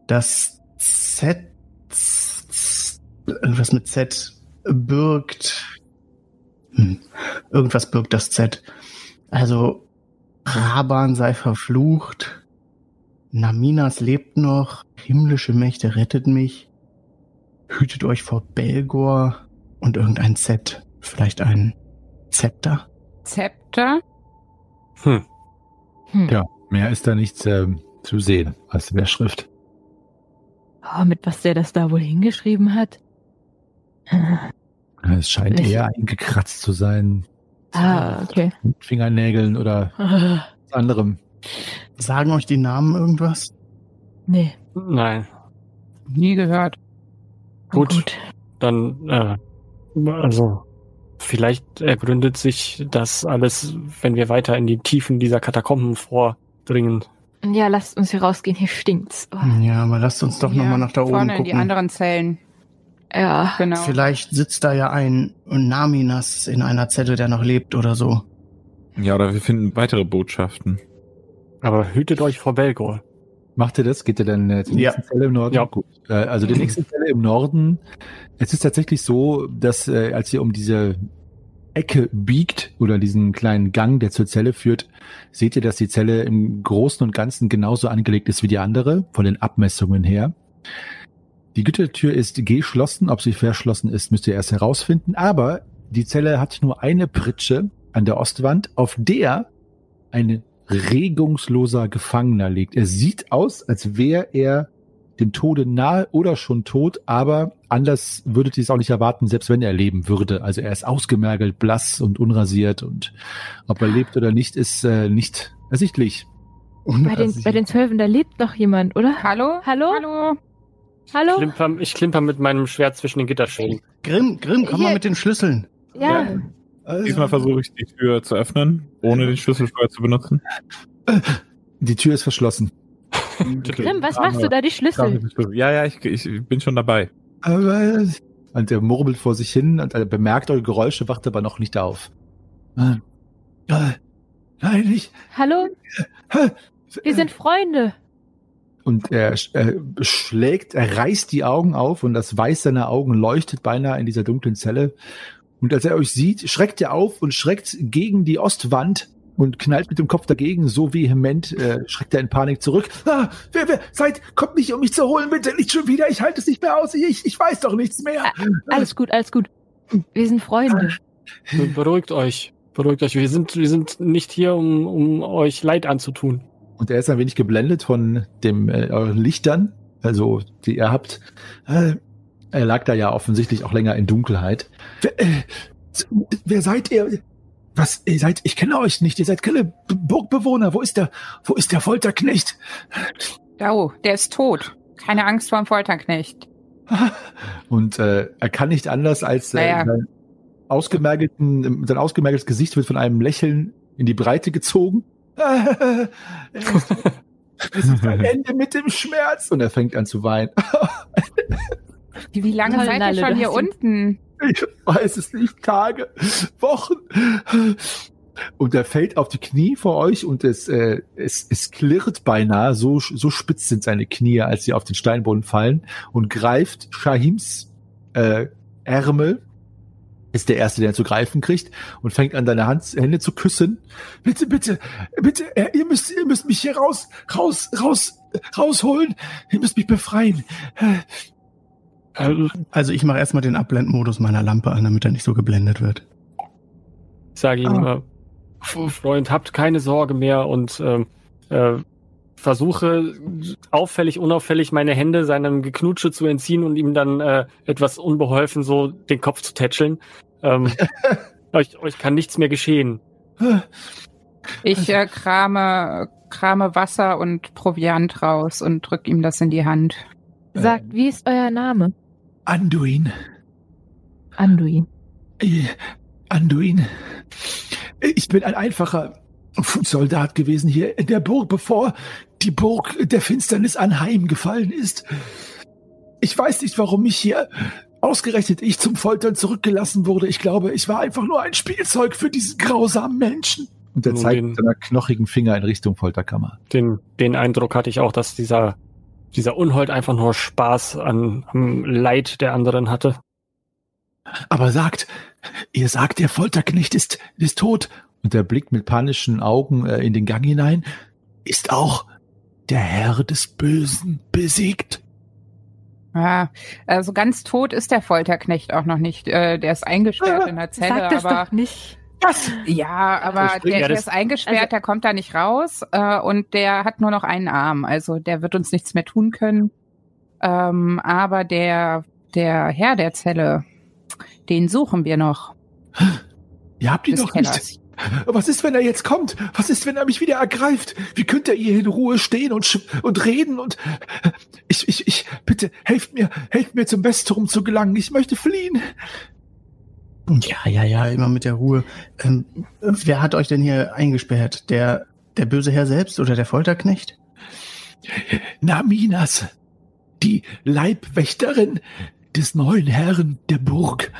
Das Z, Z- irgendwas mit Z, birgt, hm, irgendwas birgt das Z. Also, Raban sei verflucht, Naminas lebt noch, himmlische Mächte rettet mich, hütet euch vor Belgor und irgendein Z, vielleicht ein Zepter. Zepter. Hm. Hm. Ja. Mehr ist da nichts ähm, zu sehen als in der Schrift. Oh, mit was der das da wohl hingeschrieben hat? Es scheint Nicht- eher eingekratzt zu sein. Ah, okay. Mit Fingernägeln oder Ah, was anderem. Sagen euch die Namen irgendwas? nee. Nein. Nie gehört. Gut. Gut. Dann, äh, also, vielleicht ergründet sich das alles, wenn wir weiter in die Tiefen dieser Katakomben vordringen. Ja, lasst uns hier rausgehen, hier stinkt's. Oh, Ja, aber lasst uns doch Ja, nochmal nach da oben Vorne in die gucken. anderen Zellen. ja. Genau. Vielleicht sitzt da ja ein Naminas in einer Zelle, der noch lebt oder so. Ja, oder wir finden weitere Botschaften. Aber hütet euch vor Belgor. Macht ihr das? Geht ihr dann äh, zur Ja. nächsten Zelle im Norden? Ja. Gut. Äh, also die nächste Zelle im Norden. Es ist tatsächlich so, dass äh, als ihr um diese Ecke biegt oder diesen kleinen Gang, der zur Zelle führt, seht ihr, dass die Zelle im Großen und Ganzen genauso angelegt ist wie die andere, von den Abmessungen her. Die Gittertür ist geschlossen. Ob sie verschlossen ist, müsst ihr erst herausfinden. Aber die Zelle hat nur eine Pritsche an der Ostwand, auf der ein regungsloser Gefangener liegt. Er sieht aus, als wäre er dem Tode nahe oder schon tot, aber anders würdet ihr es auch nicht erwarten, selbst wenn er leben würde. Also er ist ausgemergelt, blass und unrasiert und ob er lebt oder nicht, ist äh, nicht ersichtlich. Bei den, bei den Zwölfen, da lebt noch jemand, oder? Hallo? Hallo? Hallo? Hallo? Klimper, ich klimper mit meinem Schwert zwischen den Gitterstäben. Grimm, Grimm, komm Hier. mal mit den Schlüsseln. Ja. Diesmal versuche ich die Tür zu öffnen, ohne den Schlüssel vorher zu benutzen. Die Tür ist verschlossen. Grimm, was machst du da, die Schlüssel? Ja, ja, ich, ich bin schon dabei. Aber und er murmelt vor sich hin und er bemerkt eure Geräusche, wacht aber noch nicht auf. Nein, ich. Hallo? Wir sind Freunde. Und er äh, schlägt, er reißt die Augen auf und das Weiß seiner Augen leuchtet beinahe in dieser dunklen Zelle. Und als er euch sieht, schreckt er auf und schreckt gegen die Ostwand und knallt mit dem Kopf dagegen. So vehement äh, schreckt er in Panik zurück. Ah, wer, wer, seid, kommt nicht, um mich zu holen, bitte, nicht schon wieder. Ich halte es nicht mehr aus. Ich, ich weiß doch nichts mehr. Alles gut, alles gut. Wir sind Freunde. Beruhigt euch. Beruhigt euch. Wir sind, wir sind nicht hier, um, um euch Leid anzutun. Und er ist ein wenig geblendet von dem äh, euren Lichtern, also die ihr habt. Äh, er lag da ja offensichtlich auch länger in Dunkelheit. Wer, äh, wer seid ihr? Was, ihr seid, ich kenne euch nicht, ihr seid keine Burgbewohner. Wo ist der, wo ist der Folterknecht? Oh, der ist tot. Keine Angst vor dem Folterknecht. Und äh, er kann nicht anders als äh, Naja. sein, ausgemergelten, sein ausgemergeltes Gesicht wird von einem Lächeln in die Breite gezogen. es ist ein Ende mit dem Schmerz. Und er fängt an zu weinen. Wie, lange seid ihr schon hier unten? Ich weiß es nicht. Tage, Wochen. Und er fällt auf die Knie vor euch und es, äh, es, es klirrt beinahe, so, so spitz sind seine Knie, als sie auf den Steinboden fallen und greift Shahims äh, Ärmel, ist der Erste, der zu greifen kriegt und fängt an, deine Hand, Hände zu küssen. Bitte, bitte, bitte, äh, ihr müsst, ihr müsst mich hier raus, raus, raus, rausholen. Ihr müsst mich befreien. Äh, Also ich mache erstmal den Abblendmodus meiner Lampe an, damit er nicht so geblendet wird. ich sage ihm, äh, F- Freund, habt keine Sorge mehr und ähm, äh, versuche auffällig, unauffällig meine Hände seinem Geknutsche zu entziehen und ihm dann äh, etwas unbeholfen so den Kopf zu tätscheln. Ähm, euch, euch kann nichts mehr geschehen. äh, Ich äh, krame, krame Wasser und Proviant raus und drück ihm das in die Hand. Sagt, wie ist euer Name? Anduin. Anduin. Äh, Anduin. Ich bin ein einfacher Fußsoldat gewesen hier in der Burg, bevor die Burg der Finsternis anheimgefallen ist. Ich weiß nicht, warum mich hier ausgerechnet ich zum Foltern zurückgelassen wurde. Ich glaube, ich war einfach nur ein Spielzeug für diesen grausamen Menschen. Und er zeigt mit seiner knochigen Finger in Richtung Folterkammer. Den, den Eindruck hatte ich auch, dass dieser, dieser Unhold einfach nur Spaß an, am Leid der anderen hatte. Aber sagt, ihr sagt, der Folterknecht ist, ist tot. Und er blickt mit panischen Augen äh, in den Gang hinein. Ist auch der Herr des Bösen besiegt. Ja, also ganz tot ist der Folterknecht auch noch nicht. Äh, der ist eingesperrt in der Zelle, Sag das aber doch nicht. Was? ja, aber der, der ist eingesperrt, Also- der kommt da nicht raus äh, und der hat nur noch einen Arm. Also der wird uns nichts mehr tun können. Ähm, aber der der Herr der Zelle, den suchen wir noch. Ihr habt ihn doch nicht. Was ist, wenn er jetzt kommt? Was ist, wenn er mich wieder ergreift? Wie könnt ihr hier in Ruhe stehen und, und reden und ich, ich, ich, bitte, helft mir, helft mir zum Westturm zu gelangen. Ich möchte fliehen. Ja, ja, ja, immer mit der Ruhe. Ähm, wer hat euch denn hier eingesperrt? Der, der böse Herr selbst oder der Folterknecht? Naminas, die Leibwächterin des neuen Herrn der Burg,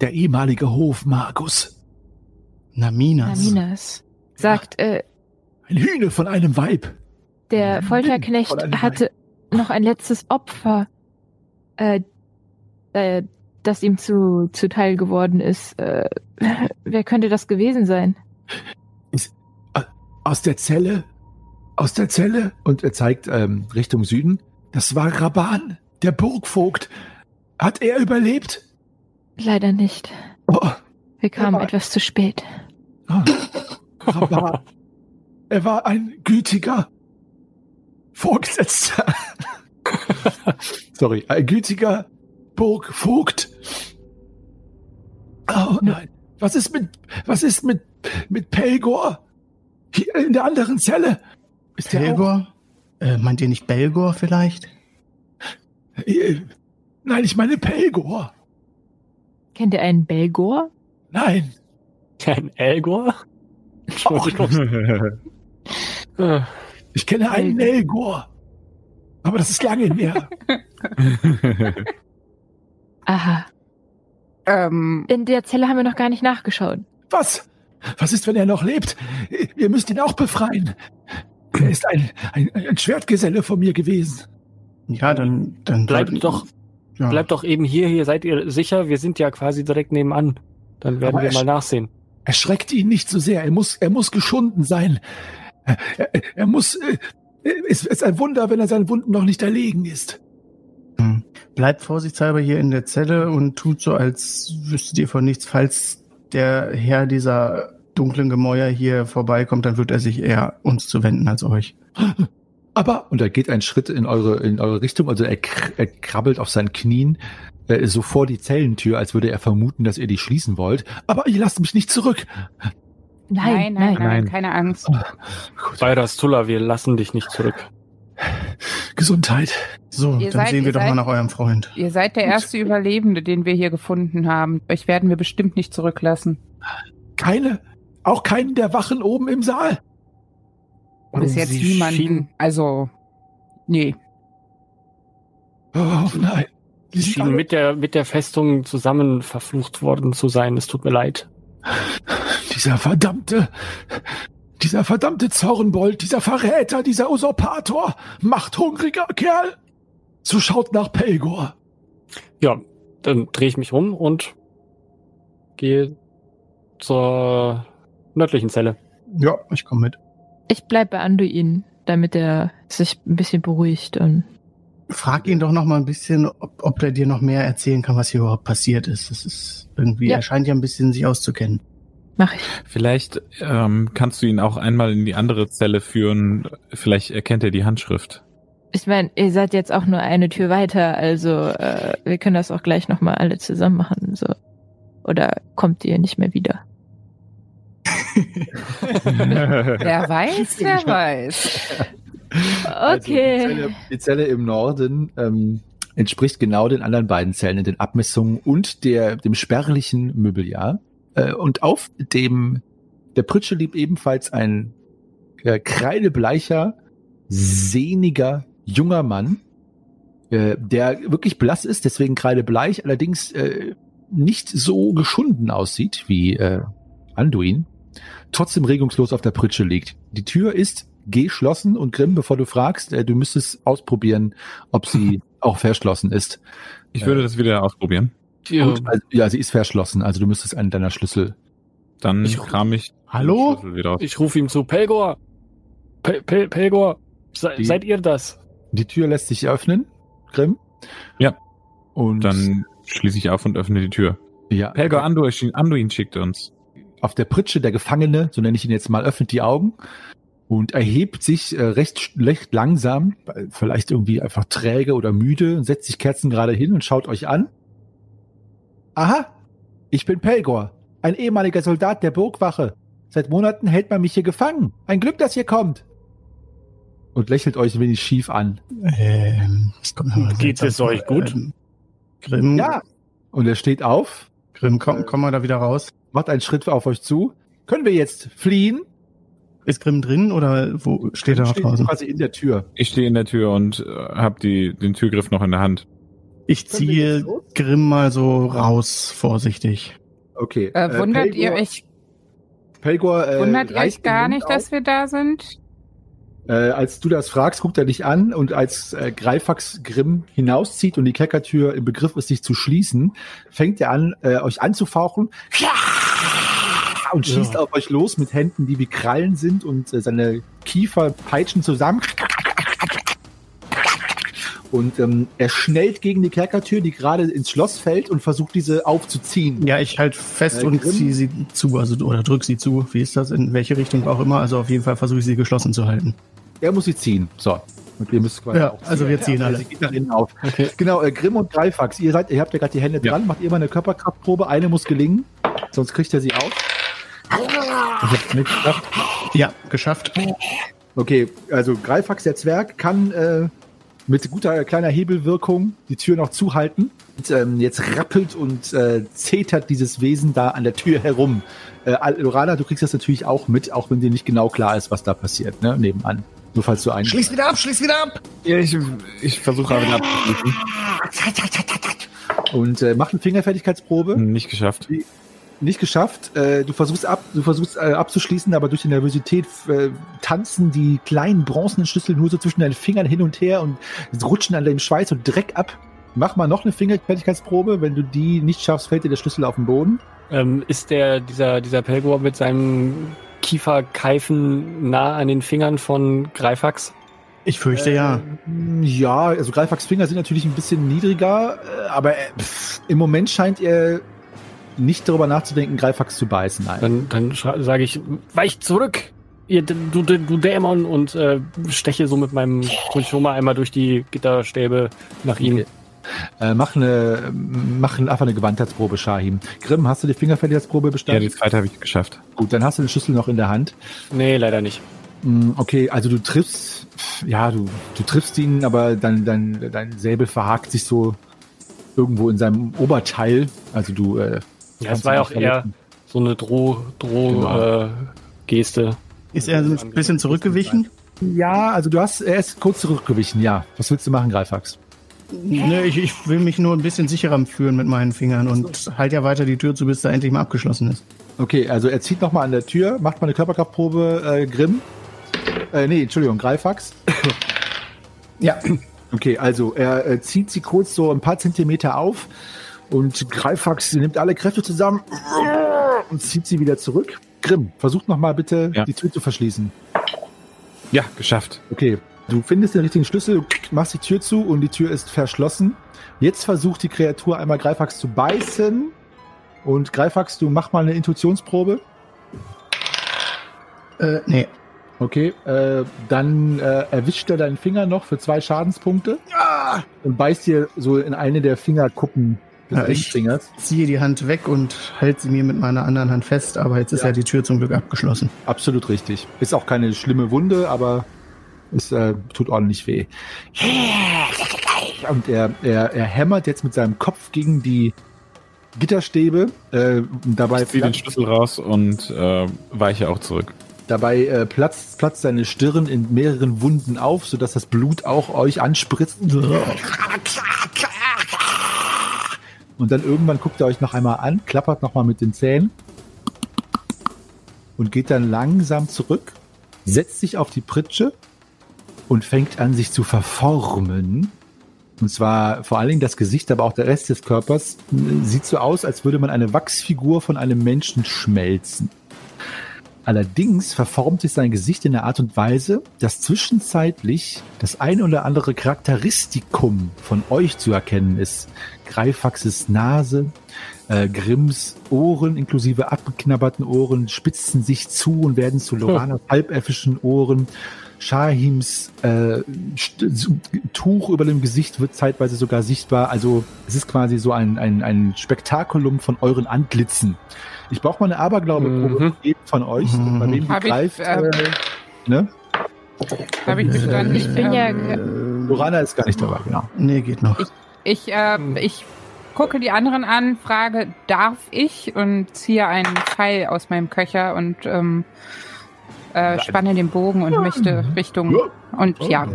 der ehemalige Hofmagus. Naminas. Naminas. Sagt, äh, Ein Hühne von einem Weib. der Folterknecht hatte noch ein letztes Opfer, äh, äh, das ihm zu, zuteil geworden ist. Äh, wer könnte das gewesen sein? Aus der Zelle, aus der Zelle. Und er zeigt ähm, Richtung Süden. Das war Raban, der Burgvogt. Hat er überlebt? Leider nicht. Oh, Wir kamen Aber- etwas zu spät. Raban. Er war ein gütiger Vorgesetzter. Sorry, Ein gütiger Burgvogt. Oh nein. Was ist mit, was ist mit, mit Pelgor? Hier in der anderen Zelle. Ist der auch, Pelgor? Äh, meint ihr nicht Belgor vielleicht? Äh, Nein, ich meine Pelgor. Kennt ihr einen Belgor? Nein. Ein Elgor? Äh, Ich kenne einen Nelgor. Aber das ist lange her. Aha. Ähm, In der Zelle haben wir noch gar nicht nachgeschaut. Was? Was ist, wenn er noch lebt? Ihr müsst ihn auch befreien. Er ist ein, ein, ein Schwertgeselle von mir gewesen. Ja, dann, dann Bleibt sollten- doch- Ja. Bleibt doch eben hier, hier seid ihr sicher, wir sind ja quasi direkt nebenan. Dann werden Aber wir mal nachsehen. Erschreckt ihn nicht so sehr. Er muss, er muss geschunden sein. Er, er, er muss. äh, Es ist ein Wunder, wenn er seinen Wunden noch nicht erlegen ist. Hm. Bleibt vorsichtshalber hier in der Zelle und tut so, als wüsstet ihr von nichts. Falls der Herr dieser dunklen Gemäuer hier vorbeikommt, dann wird er sich eher uns zuwenden als euch. Aber, und er geht einen Schritt in eure, in eure Richtung, also er, er krabbelt auf seinen Knien äh, so vor die Zellentür, als würde er vermuten, dass ihr die schließen wollt. Aber ihr lasst mich nicht zurück. Nein, nein, nein, nein. keine Angst. Bayras Tulla, wir lassen dich nicht zurück. Gesundheit. So, Ihr dann seid- sehen wir doch mal seid- nach eurem Freund. Ihr seid der erste Überlebende, den wir hier gefunden haben. Euch werden wir bestimmt nicht zurücklassen. Keine, auch keinen der Wachen oben im Saal. Bis jetzt Sie niemanden. schien- Also, nee. Oh nein. Sie schienen mit der, mit der Festung zusammen verflucht worden zu sein. Es tut mir leid. Dieser verdammte, dieser verdammte Zornbold, dieser Verräter, dieser Usurpator, machthungriger Kerl. So schaut nach Pelgor. Ja, dann drehe ich mich um und gehe zur nördlichen Zelle. Ja, ich komme mit. Ich bleib bei Anduin, damit er sich ein bisschen beruhigt und Frag ihn doch noch mal ein bisschen, ob, ob er dir noch mehr erzählen kann, was hier überhaupt passiert ist. Das ist irgendwie, Ja. er scheint ja ein bisschen sich auszukennen. Mach ich. Vielleicht ähm, kannst du ihn auch einmal in die andere Zelle führen. Vielleicht erkennt er die Handschrift. Ich meine, ihr seid jetzt auch nur eine Tür weiter, also äh, wir können das auch gleich nochmal alle zusammen machen. So. Oder kommt ihr nicht mehr wieder? Wer weiß, wer weiß. Also die, Okay. Zelle, die Zelle im Norden ähm, entspricht genau den anderen beiden Zellen in den Abmessungen und der, dem spärlichen Möbeljahr. Äh, und auf dem der Pritsche liegt ebenfalls ein äh, kreidebleicher, sehniger, junger Mann, äh, der wirklich blass ist, deswegen kreidebleich, allerdings äh, nicht so geschunden aussieht wie äh, Anduin, trotzdem regungslos auf der Pritsche liegt. Die Tür ist geschlossen und Grimm, bevor du fragst, äh, du müsstest ausprobieren, ob sie auch verschlossen ist. Ich würde das wieder ausprobieren. Gut, also, ja, sie ist verschlossen, also du müsstest einen deiner Schlüssel. Dann Ich- kram ich den Hallo? Schlüssel wieder aus. Ich rufe ihm zu, Pelgor! Pe Pe Pelgor! Se Die- seid ihr das? Die Tür lässt sich öffnen, Grimm. Ja. Und Dann schließe ich auf und öffne die Tür. ja, Helga Anduin, Anduin schickt uns. auf der Pritsche der Gefangene, so nenne ich ihn jetzt mal, öffnet die Augen und erhebt sich äh, recht, recht langsam, vielleicht irgendwie einfach träge oder müde, setzt sich kerzengerade hin und schaut euch an. Aha, ich bin Pelgor, ein ehemaliger Soldat der Burgwache. Seit Monaten hält man mich hier gefangen. Ein Glück, dass ihr kommt. Und lächelt euch ein wenig schief an. Ähm, Geht es euch gut? Ähm, Grimm, Ja. Und er steht auf, Grimm, komm, komm mal da wieder raus. macht einen Schritt auf euch zu. Können wir jetzt fliehen? Ist Grimm drin oder wo steht er noch Steht draußen? quasi in der Tür. Ich stehe in der Tür und äh, habe die den Türgriff noch in der Hand. Ich ziehe? Grimm mal so raus, vorsichtig. Okay. Äh, wundert Pelgor- ihr euch, Pelgor, äh, wundert ihr euch gar nicht, dass wir da sind? Äh, als du das fragst, guckt er dich an und als äh, Greifax Grimm hinauszieht und die Kerkertür im Begriff ist, sich zu schließen, fängt er an, äh, euch anzufauchen und schießt Ja. auf euch los mit Händen, die wie Krallen sind und äh, seine Kiefer peitschen zusammen. Und ähm, er schnellt gegen die Kerkertür, die gerade ins Schloss fällt und versucht, diese aufzuziehen. Ja, ich halt fest Äh, und ziehe sie zu, also oder drück sie zu. Wie ist das? In welche Richtung auch immer. Also auf jeden Fall versuche ich sie geschlossen zu halten. Er muss sie ziehen. So. Und ihr müsst quasi Ja, auch also wir ziehen Ja, alle. Sie geht nach innen auf. Okay. Genau, äh, Grimm und Greifax, ihr seid, ihr habt ja gerade die Hände Ja. dran, macht ihr mal eine Körperkraftprobe, eine muss gelingen, sonst kriegt er sie auf. Ich hab's nicht geschafft. Ja, geschafft. Okay, also Greifax, der Zwerg, kann äh, mit guter kleiner Hebelwirkung die Tür noch zuhalten. Und, ähm, jetzt rappelt und äh, zetert dieses Wesen da an der Tür herum. Äh, Lorana, du kriegst das natürlich auch mit, auch wenn dir nicht genau klar ist, was da passiert, ne, nebenan. Nur falls du einen... Schließ wieder ab, schließ wieder ab! Ja, ich, ich versuche aber wieder abzuschließen. Und äh, macht eine Fingerfertigkeitsprobe. Nicht geschafft. Nicht geschafft. Äh, du versuchst ab, du versuchst äh, abzuschließen, aber durch die Nervosität äh, tanzen die kleinen bronzenen Schlüssel nur so zwischen deinen Fingern hin und her und rutschen an deinem Schweiß und Dreck ab. Mach mal noch eine Fingerfertigkeitsprobe. Wenn du die nicht schaffst, fällt dir der Schlüssel auf den Boden. Ähm, ist der, dieser, dieser Pelgor mit seinem Kieferkeifen nah an den Fingern von Greifax? Ich fürchte ja. Ähm, Ja, also Greifax Finger sind natürlich ein bisschen niedriger, äh, aber äh, pff, im Moment scheint er nicht darüber nachzudenken, Greifax zu beißen. Nein. Dann, dann sage ich, weich zurück! ihr, du, du, du Dämon und äh, steche so mit meinem Kunchoma einmal durch die Gitterstäbe nach ihm. Okay. Äh, mach, eine, mach einfach eine Gewandheitsprobe, Shahim. Grimm, hast du die Fingerfertigkeitsprobe Ja, bestanden? die zweite habe ich geschafft. Gut, dann hast du den Schlüssel noch in der Hand. Nee, leider nicht. Mm, Okay, also du triffst, ja, du, du triffst ihn, aber dein, dein, dein Säbel verhakt sich so irgendwo in seinem Oberteil. Also du. Äh, Ja, es war ja auch eher so eine Droh, Droh, Genau. äh, Geste. Ist er ein bisschen zurückgewichen? Ja, also du hast, er ist kurz zurückgewichen, ja. Was willst du machen, Greifax? Ne, ich, ich will mich nur ein bisschen sicherer fühlen mit meinen Fingern und halt ja weiter die Tür zu, bis da endlich mal abgeschlossen ist. Okay, also er zieht nochmal an der Tür, macht mal eine Körperkraftprobe, äh, Grimm. Äh, nee, Entschuldigung, Greifax. Ja. Okay, also er äh, zieht sie kurz so ein paar Zentimeter auf und Greifax nimmt alle Kräfte zusammen und zieht sie wieder zurück. Grimm, versuch nochmal bitte Ja. die Tür zu verschließen. Ja, geschafft. Okay, du findest den richtigen Schlüssel, machst die Tür zu und die Tür ist verschlossen. Jetzt versucht die Kreatur einmal Greifax zu beißen. Und Greifax, du mach mal eine Intuitionsprobe. Äh, nee. Okay, äh, dann äh, erwischt er deinen Finger noch für zwei Schadenspunkte und beißt dir so in eine der Fingerkuppen Ja, ich-. Ziehe die Hand weg und halte sie mir mit meiner anderen Hand fest, aber jetzt ist Ja. ja, die Tür zum Glück abgeschlossen. Absolut richtig. Ist auch keine schlimme Wunde, aber es äh, tut ordentlich weh. Und er, er, er hämmert jetzt mit seinem Kopf gegen die Gitterstäbe. Äh, dabei Ich ziehe den Schlüssel raus und äh, weiche auch zurück. Dabei äh, platzt, platzt seine Stirn in mehreren Wunden auf, sodass das Blut auch euch anspritzt. Und dann irgendwann guckt er euch noch einmal an, klappert nochmal mit den Zähnen und geht dann langsam zurück, setzt sich auf die Pritsche und fängt an, sich zu verformen. Und zwar vor allen Dingen das Gesicht, aber auch der Rest des Körpers sieht so aus, als würde man eine Wachsfigur von einem Menschen schmelzen. Allerdings verformt sich sein Gesicht in einer Art und Weise, dass zwischenzeitlich das ein oder andere Charakteristikum von euch zu erkennen ist. Greifaxes Nase, äh, Grimms Ohren inklusive abgeknabberten Ohren spitzen sich zu und werden zu Loranas halbelfischen Ohren. Shahims äh, Tuch über dem Gesicht wird zeitweise sogar sichtbar. Also es ist quasi so ein, ein, ein Spektakulum von euren Antlitzen. Ich brauche mal eine Aberglaube-Probe Mhm. von euch, Mhm. bei wem die Hab ich, greift. äh, ne? Habe ich bestanden. Ich bin ja- ähm, Äh, Lorana ist gar nicht dabei, genau. nee, geht noch. Ich, äh, ich gucke die anderen an, frage, darf ich? Und ziehe einen Pfeil aus meinem Köcher und ähm, äh, spanne den Bogen und möchte Richtung. Und ja,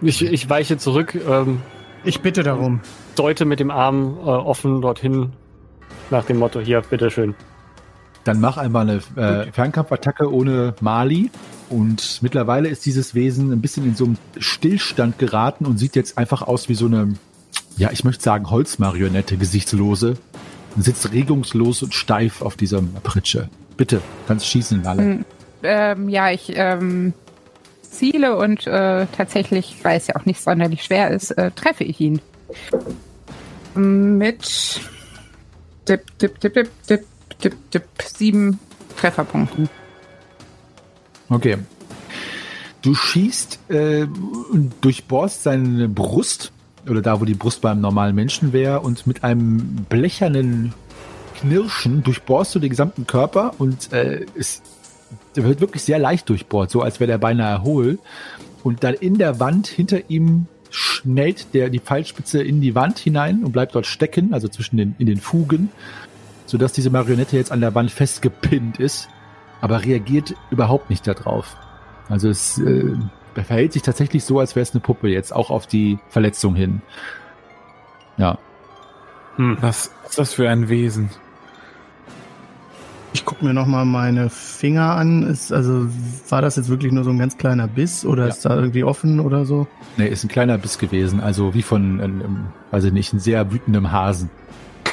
Ich, ich weiche zurück, ähm, Ich bitte darum. deute mit dem Arm äh, offen dorthin nach dem Motto, hier, bitteschön. Dann mach einmal eine äh, Fernkampfattacke ohne Mali. Und mittlerweile ist dieses Wesen ein bisschen in so einem Stillstand geraten und sieht jetzt einfach aus wie so eine, ja, ich möchte sagen, Holzmarionette, gesichtslose. Und sitzt regungslos und steif auf dieser Pritsche. Bitte, kannst schießen, Lale. Hm. ähm, ja, ich ähm, ziele und äh, tatsächlich, weil es ja auch nicht sonderlich schwer ist, äh, treffe ich ihn. Mit dip, dip, dip, dip, dip, dip, dip, sieben Trefferpunkten. Okay. Du schießt äh, durchbohrst seine Brust, oder da, wo die Brust beim normalen Menschen wäre, und mit einem blechernen Knirschen durchbohrst du den gesamten Körper und äh, es wird wirklich sehr leicht durchbohrt, so als wäre der beinahe hohl. Und dann in der Wand hinter ihm schnellt der die Pfeilspitze in die Wand hinein und bleibt dort stecken, also zwischen den in den Fugen, sodass diese Marionette jetzt an der Wand festgepinnt ist, aber reagiert überhaupt nicht darauf. Also es äh, verhält sich tatsächlich so, als wäre es eine Puppe jetzt, auch auf die Verletzung hin. Ja. Hm. Was ist das für ein Wesen? Ich gucke mir nochmal meine Finger an. Ist, also, war das jetzt wirklich nur so ein ganz kleiner Biss oder Ja. ist da irgendwie offen oder so? Nee, ist ein kleiner Biss gewesen, also wie von einem, weiß ich nicht, einem sehr wütendem Hasen.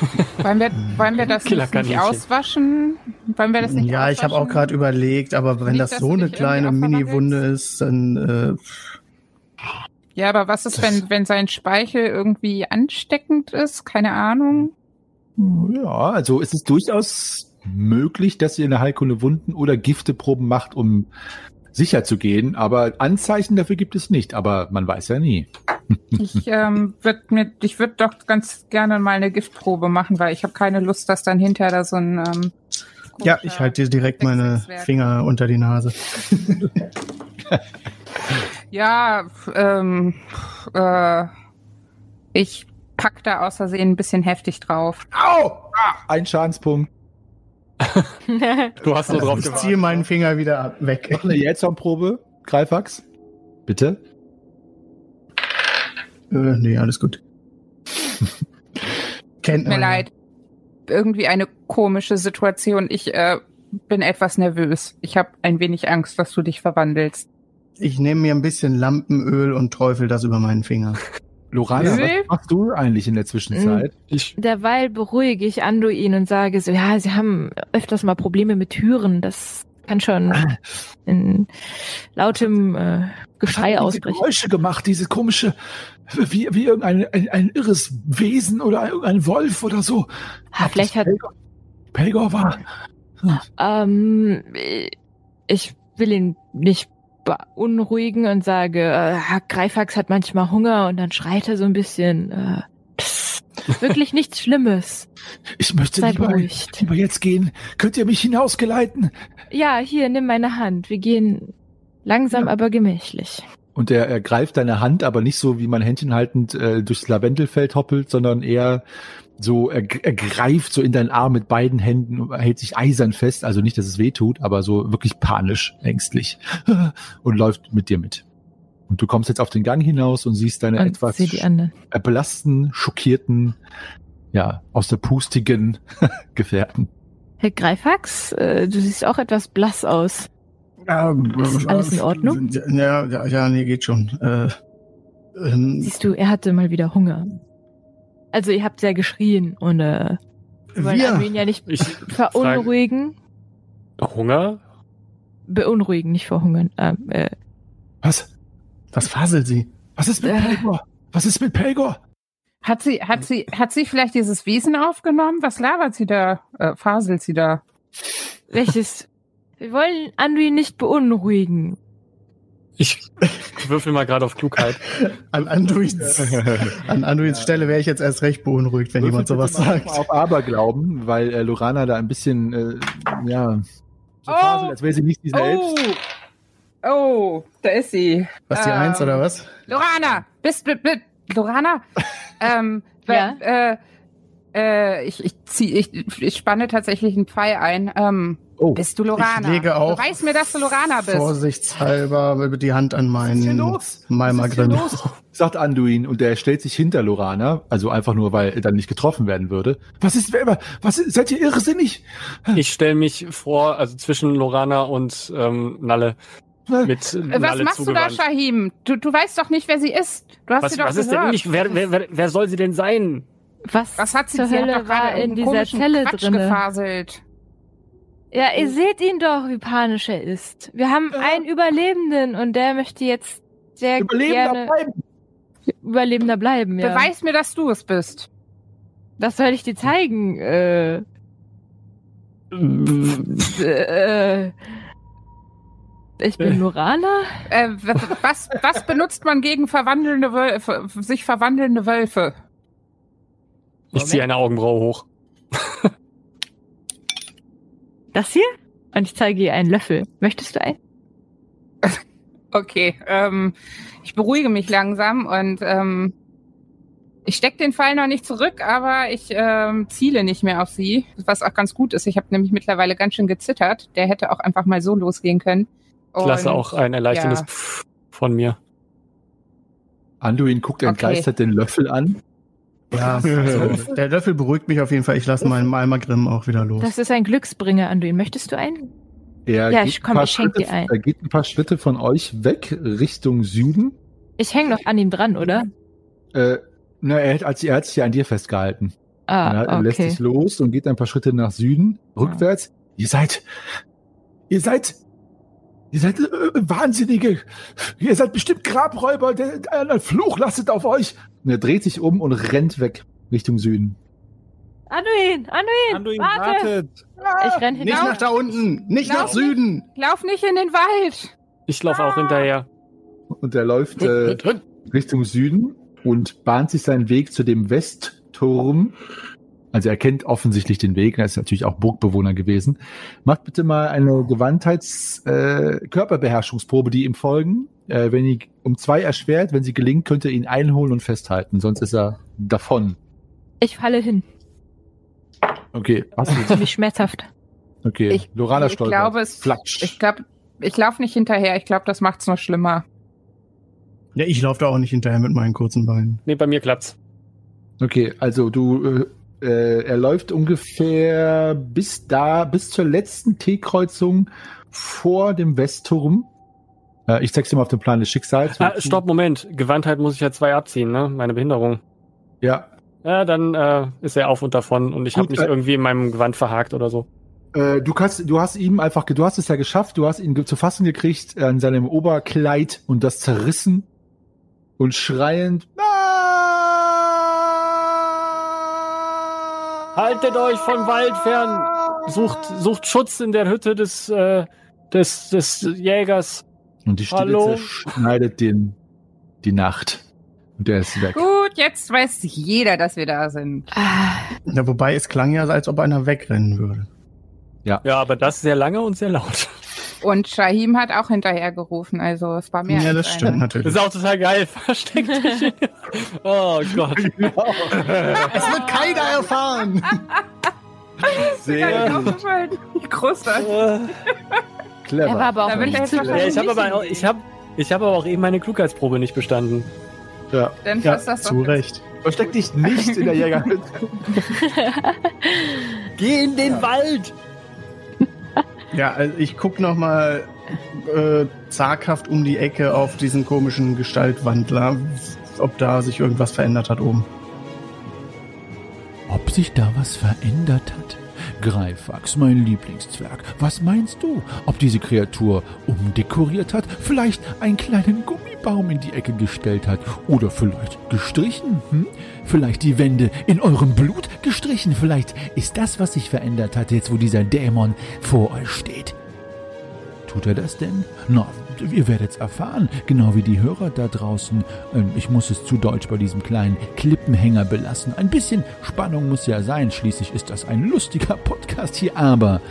Wollen wir, wollen wir das nicht, nicht auswaschen? Wollen wir das nicht Ja, ich habe auch auswaschen? gerade überlegt, aber wenn Nicht, das so eine kleine Mini-Wunde ist, dann äh, Ja, aber was ist, wenn, wenn sein Speichel irgendwie ansteckend ist? Keine Ahnung. Ja, also es ist durchaus möglich, dass ihr eine Heilkunde Wunden oder Gifteproben macht, um sicher zu gehen. Aber Anzeichen dafür gibt es nicht. Aber man weiß ja nie. Ich ähm, würde mir, ich würde doch ganz gerne mal eine Giftprobe machen, weil ich habe keine Lust, dass dann hinterher da so ein ähm, Ja, ich halte dir direkt meine Finger unter die Nase. Ja, ähm, äh, ich pack da aus Versehen ein bisschen heftig drauf. Au! Ein Schadenspunkt. Du hast nur drauf ich ziehe meinen Finger wieder ab, weg. Noch eine Jetson-Probe, Greifax. Bitte. Äh, nee, alles gut. Kennt Tut mir man ja. leid. Irgendwie eine komische Situation. Ich äh, bin etwas nervös. Ich habe ein wenig Angst, dass du dich verwandelst. Ich nehme mir ein bisschen Lampenöl und träufel das über meinen Finger. Lorana, Öl? was machst du eigentlich in der Zwischenzeit? Ich, Derweil beruhige ich Anduin und sage so, ja, sie haben öfters mal Probleme mit Türen. Das kann schon in lautem äh, Geschrei diese ausbrechen. Geräusche gemacht, diese komische, wie, wie irgendein ein, ein irres Wesen oder irgendein Wolf oder so. Ah, Ob vielleicht hat- Pelgor, Pelgor war. Ähm, ich will ihn nicht beunruhigen und sage, äh, Greifax hat manchmal Hunger und dann schreit er so ein bisschen. Äh, wirklich nichts Schlimmes. Ich möchte Sei lieber, beruhigt. lieber jetzt gehen. Könnt ihr mich hinausgeleiten? Ja, hier, nimm meine Hand. Wir gehen langsam, Ja. aber gemächlich. Und er, er greift deine Hand, aber nicht so, wie man Händchen haltend äh, durchs Lavendelfeld hoppelt, sondern eher so, er, er greift so in deinen Arm mit beiden Händen und hält sich eisern fest. Also nicht, dass es weh tut, aber so wirklich panisch, ängstlich. Und läuft mit dir mit. Und du kommst jetzt auf den Gang hinaus und siehst deine Und etwas belasteten, schockierten, ja, aus der pustigen Gefährten. Herr Greifax, äh, du siehst auch etwas blass aus. Ähm, Ist alles in Ordnung? Ja, ja, ja nee, geht schon. Äh, ähm, Siehst du, er hatte mal wieder Hunger. Also ihr habt sehr geschrien und äh, wir wollen wir, Anduin ja nicht ich verunruhigen. Hunger? Beunruhigen, nicht verhungern. Ähm, äh, Was? was faselt sie? Was ist mit Äh. Pelgor? Was ist mit Pelgor? Hat sie, hat sie, hat sie vielleicht dieses Wesen aufgenommen? Was labert sie da? Äh, faselt sie da? welches? Wir wollen Anduin nicht beunruhigen. Ich würfel mal gerade auf Klugheit. An Anduins, an Anduins Stelle wäre ich jetzt erst recht beunruhigt, wenn jemand sowas Würfel sagt. mal Auf Aberglauben, weil äh, Lorana da ein bisschen, äh, ja, so Oh. faselt, als wäre sie nicht sie selbst. Oh, oh, da ist sie. Was die Ähm, Eins oder was? Lorana, bist du, bist, Lorana? ähm, Ja? äh, äh, ich, ich, zieh, ich, ich spanne tatsächlich einen Pfeil ein. Ähm, Oh, bist du Lorana? Ich lege auch Beweis mir, dass du Lorana bist. Vorsichtshalber die Hand an Was meinen los? Malmagrim. Was ist hier los? sagt Anduin und der stellt sich hinter Lorana, also einfach nur, weil er dann nicht getroffen werden würde. Was ist, wer, was ist, seid ihr irrsinnig? Ich stelle mich vor, also zwischen Lorana und ähm, Nalle mit Äh, Was Nalle machst du da, zugewandt. Shahim? Du, du weißt doch nicht, wer sie ist. Du hast Was, sie doch was ist denn gehört. nicht? Wer, wer, wer, wer soll sie denn sein? Was, Was hat sie, zur sie hat Hölle doch gerade war in dieser Zelle Quatsch drinne? gefaselt. Ja, ihr seht ihn doch, wie panisch er ist. Wir haben Ja. einen Überlebenden und der möchte jetzt sehr Überlebender gerne bleiben. Überlebender bleiben. Ja. Beweis mir, dass du es bist. Was soll ich dir zeigen? Äh, äh, ich bin Lorana? Äh, was, was benutzt man gegen verwandelnde Wölfe, sich verwandelnde Wölfe? Ich ziehe eine Augenbraue hoch. Das hier? Und ich zeige ihr einen Löffel. Möchtest du einen? Okay, ähm, ich beruhige mich langsam und ähm, ich steck den Pfeil noch nicht zurück, aber ich ähm, ziele nicht mehr auf sie, was auch ganz gut ist. Ich habe nämlich mittlerweile ganz schön gezittert. Der hätte auch einfach mal so losgehen können. Ich lasse Und- auch ein erleichterndes ja. Pfff von mir. Anduin guckt entgeistert den Löffel an. Ja, so. der Löffel beruhigt mich auf jeden Fall. Ich lasse meinen Malmagrim auch wieder los. Das ist ein Glücksbringer, Anduin. Möchtest du einen? Er Ja, geht ich komm, ein paar ich schenk Schritte- dir ein. Er geht ein paar Schritte von euch weg Richtung Süden. Ich hänge noch an ihm dran, oder? Äh, na, er hat, als, er hat sich ja an dir festgehalten. er, Ah, er lässt okay. sich los und geht ein paar Schritte nach Süden, rückwärts. Ihr seid, ihr seid, ihr seid äh, Wahnsinnige. Ihr seid bestimmt Grabräuber. Der, der, ein Fluch lastet auf euch. Und er dreht sich um und rennt weg Richtung Süden. Anduin, Anduin, Anduin, warte. wartet! Ich renn Nicht hinaus. nach da unten, nicht nach Lauf Süden. Lauf nicht in den Wald. Ich laufe auch hinterher. Und er läuft äh, Richtung Süden und bahnt sich seinen Weg zu dem Westturm. Also er kennt offensichtlich den Weg, er ist natürlich auch Burgbewohner gewesen. Macht bitte mal eine Gewandheits äh, die ihm folgen. Äh, wenn die um zwei erschwert, wenn sie gelingt, könnt ihr ihn einholen und festhalten, sonst ist er davon. Ich falle hin. Okay, hast du Ziemlich schmerzhaft. Okay, Ich, Lorana ich stolpert. glaube, es, Flatsch. ich glaube, ich laufe nicht hinterher. Ich glaube, das macht's nur schlimmer. Ja, ich laufe da auch nicht hinterher mit meinen kurzen Beinen. Nee, bei mir klappt's. Okay, also du, äh, äh, er läuft ungefähr bis da, bis zur letzten T-Kreuzung vor dem Westturm. Äh, ich zeig's dir mal auf dem Plan des Schicksals. Ah, stopp, Moment. Gewandtheit muss ich ja zwei abziehen, ne? Meine Behinderung. Ja, Ja, dann äh, ist er auf und davon und ich habe mich äh, irgendwie in meinem Gewand verhakt oder so. äh, du kannst, du hast ihm einfach, du hast es ja geschafft, du hast ihn zu fassen gekriegt äh, an seinem Oberkleid und das zerrissen und schreiend. Haltet euch vom Wald fern! Sucht, sucht Schutz in der Hütte des, äh, des, des Jägers. Und die Stille Hallo? zerschneidet den, die Nacht. Und der ist weg. Gut, jetzt weiß jeder, dass wir da sind. Ja, wobei es klang ja, als ob einer wegrennen würde. Ja, aber das sehr lange und sehr laut. Und Shahim hat auch hinterher gerufen, also es war mehr ja, als das stimmt einer. Das natürlich. ist auch total geil. Versteckt dich. Oh Gott. Es wird keiner erfahren. Sehr gut. großartig. Äh, er war Clever. aber auch nicht zu ja, ich habe aber, auch- ich hab, ich hab aber auch eben meine Klugheitsprobe nicht bestanden. Ja. Dann Ja, das zu. Recht. Versteck dich nicht in der Jägerhütte. Geh in den Wald! Ja, also ich guck noch mal äh, zaghaft um die Ecke auf diesen komischen Gestaltwandler, ob da sich irgendwas verändert hat oben. Ob sich da was verändert hat? Greifax, mein Lieblingszwerg, was meinst du? Ob diese Kreatur umdekoriert hat, vielleicht einen kleinen Gummibaum in die Ecke gestellt hat oder vielleicht gestrichen? Hm? Vielleicht die Wände in eurem Blut gestrichen? Vielleicht ist das, was sich verändert hat, jetzt wo dieser Dämon vor euch steht. Tut er das denn? Na, ihr werdet's erfahren, genau wie die Hörer da draußen. Ähm, Ich muss es zu deutsch bei diesem kleinen Klippenhänger belassen. Ein bisschen Spannung muss ja sein, schließlich ist das ein lustiger Podcast hier, aber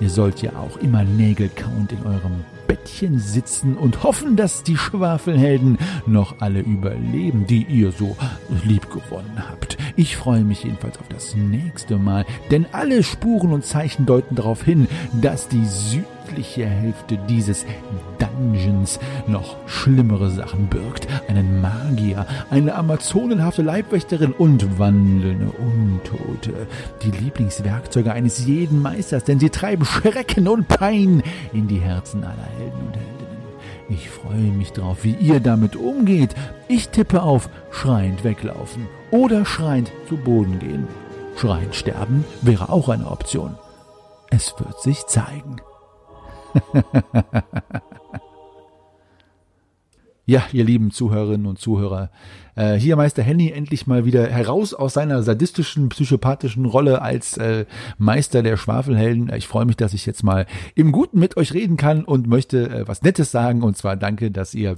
ihr sollt ja auch immer nägelkauend in eurem Bettchen sitzen und hoffen, dass die Schwafelhelden noch alle überleben, die ihr so lieb gewonnen habt. Ich freue mich jedenfalls auf das nächste Mal, denn alle Spuren und Zeichen deuten darauf hin, dass die südliche Hälfte dieses Dungeons noch schlimmere Sachen birgt. Einen Magier, eine amazonenhafte Leibwächterin und wandelnde Untote. Die Lieblingswerkzeuge eines jeden Meisters, denn sie treiben Schrecken und Pein in die Herzen aller Helden und Heldinnen. Ich freue mich drauf, wie ihr damit umgeht. Ich tippe auf schreiend weglaufen oder schreiend zu Boden gehen. Schreiend sterben wäre auch eine Option. Es wird sich zeigen. Ja, ihr lieben Zuhörerinnen und Zuhörer, äh, hier Meister Henny endlich mal wieder heraus aus seiner sadistischen, psychopathischen Rolle als äh, Meister der Schwafelhelden. Ich freue mich, dass ich jetzt mal im Guten mit euch reden kann und möchte äh, was Nettes sagen. Und zwar danke, dass ihr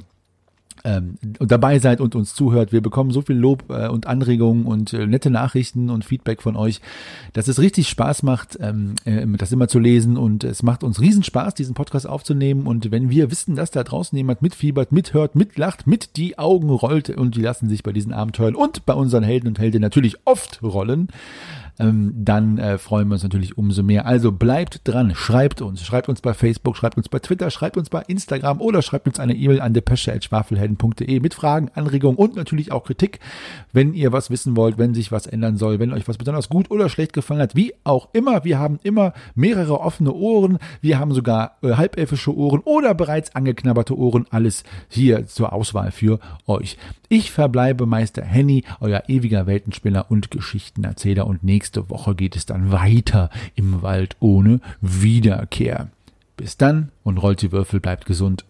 ähm, dabei seid und uns zuhört. Wir bekommen so viel Lob äh, und Anregungen und äh, nette Nachrichten und Feedback von euch, dass es richtig Spaß macht, ähm, äh, das immer zu lesen und es macht uns riesen Spaß, diesen Podcast aufzunehmen und wenn wir wissen, dass da draußen jemand mitfiebert, mithört, mitlacht, mit die Augen rollt und die lassen sich bei diesen Abenteuern und bei unseren Helden und Heldinnen natürlich oft rollen, ähm, dann äh, freuen wir uns natürlich umso mehr. Also bleibt dran, schreibt uns, schreibt uns bei Facebook, schreibt uns bei Twitter, schreibt uns bei Instagram oder schreibt uns eine E-Mail an depesche.schwafelhelden.de mit Fragen, Anregungen und natürlich auch Kritik, wenn ihr was wissen wollt, wenn sich was ändern soll, wenn euch was besonders gut oder schlecht gefallen hat, wie auch immer. Wir haben immer mehrere offene Ohren, wir haben sogar äh, halbelfische Ohren oder bereits angeknabberte Ohren, alles hier zur Auswahl für euch. Ich verbleibe Meister Henny, euer ewiger Weltenspinner und Geschichtenerzähler und nächste Woche geht es dann weiter im Wald ohne Wiederkehr. Bis dann und rollt die Würfel, bleibt gesund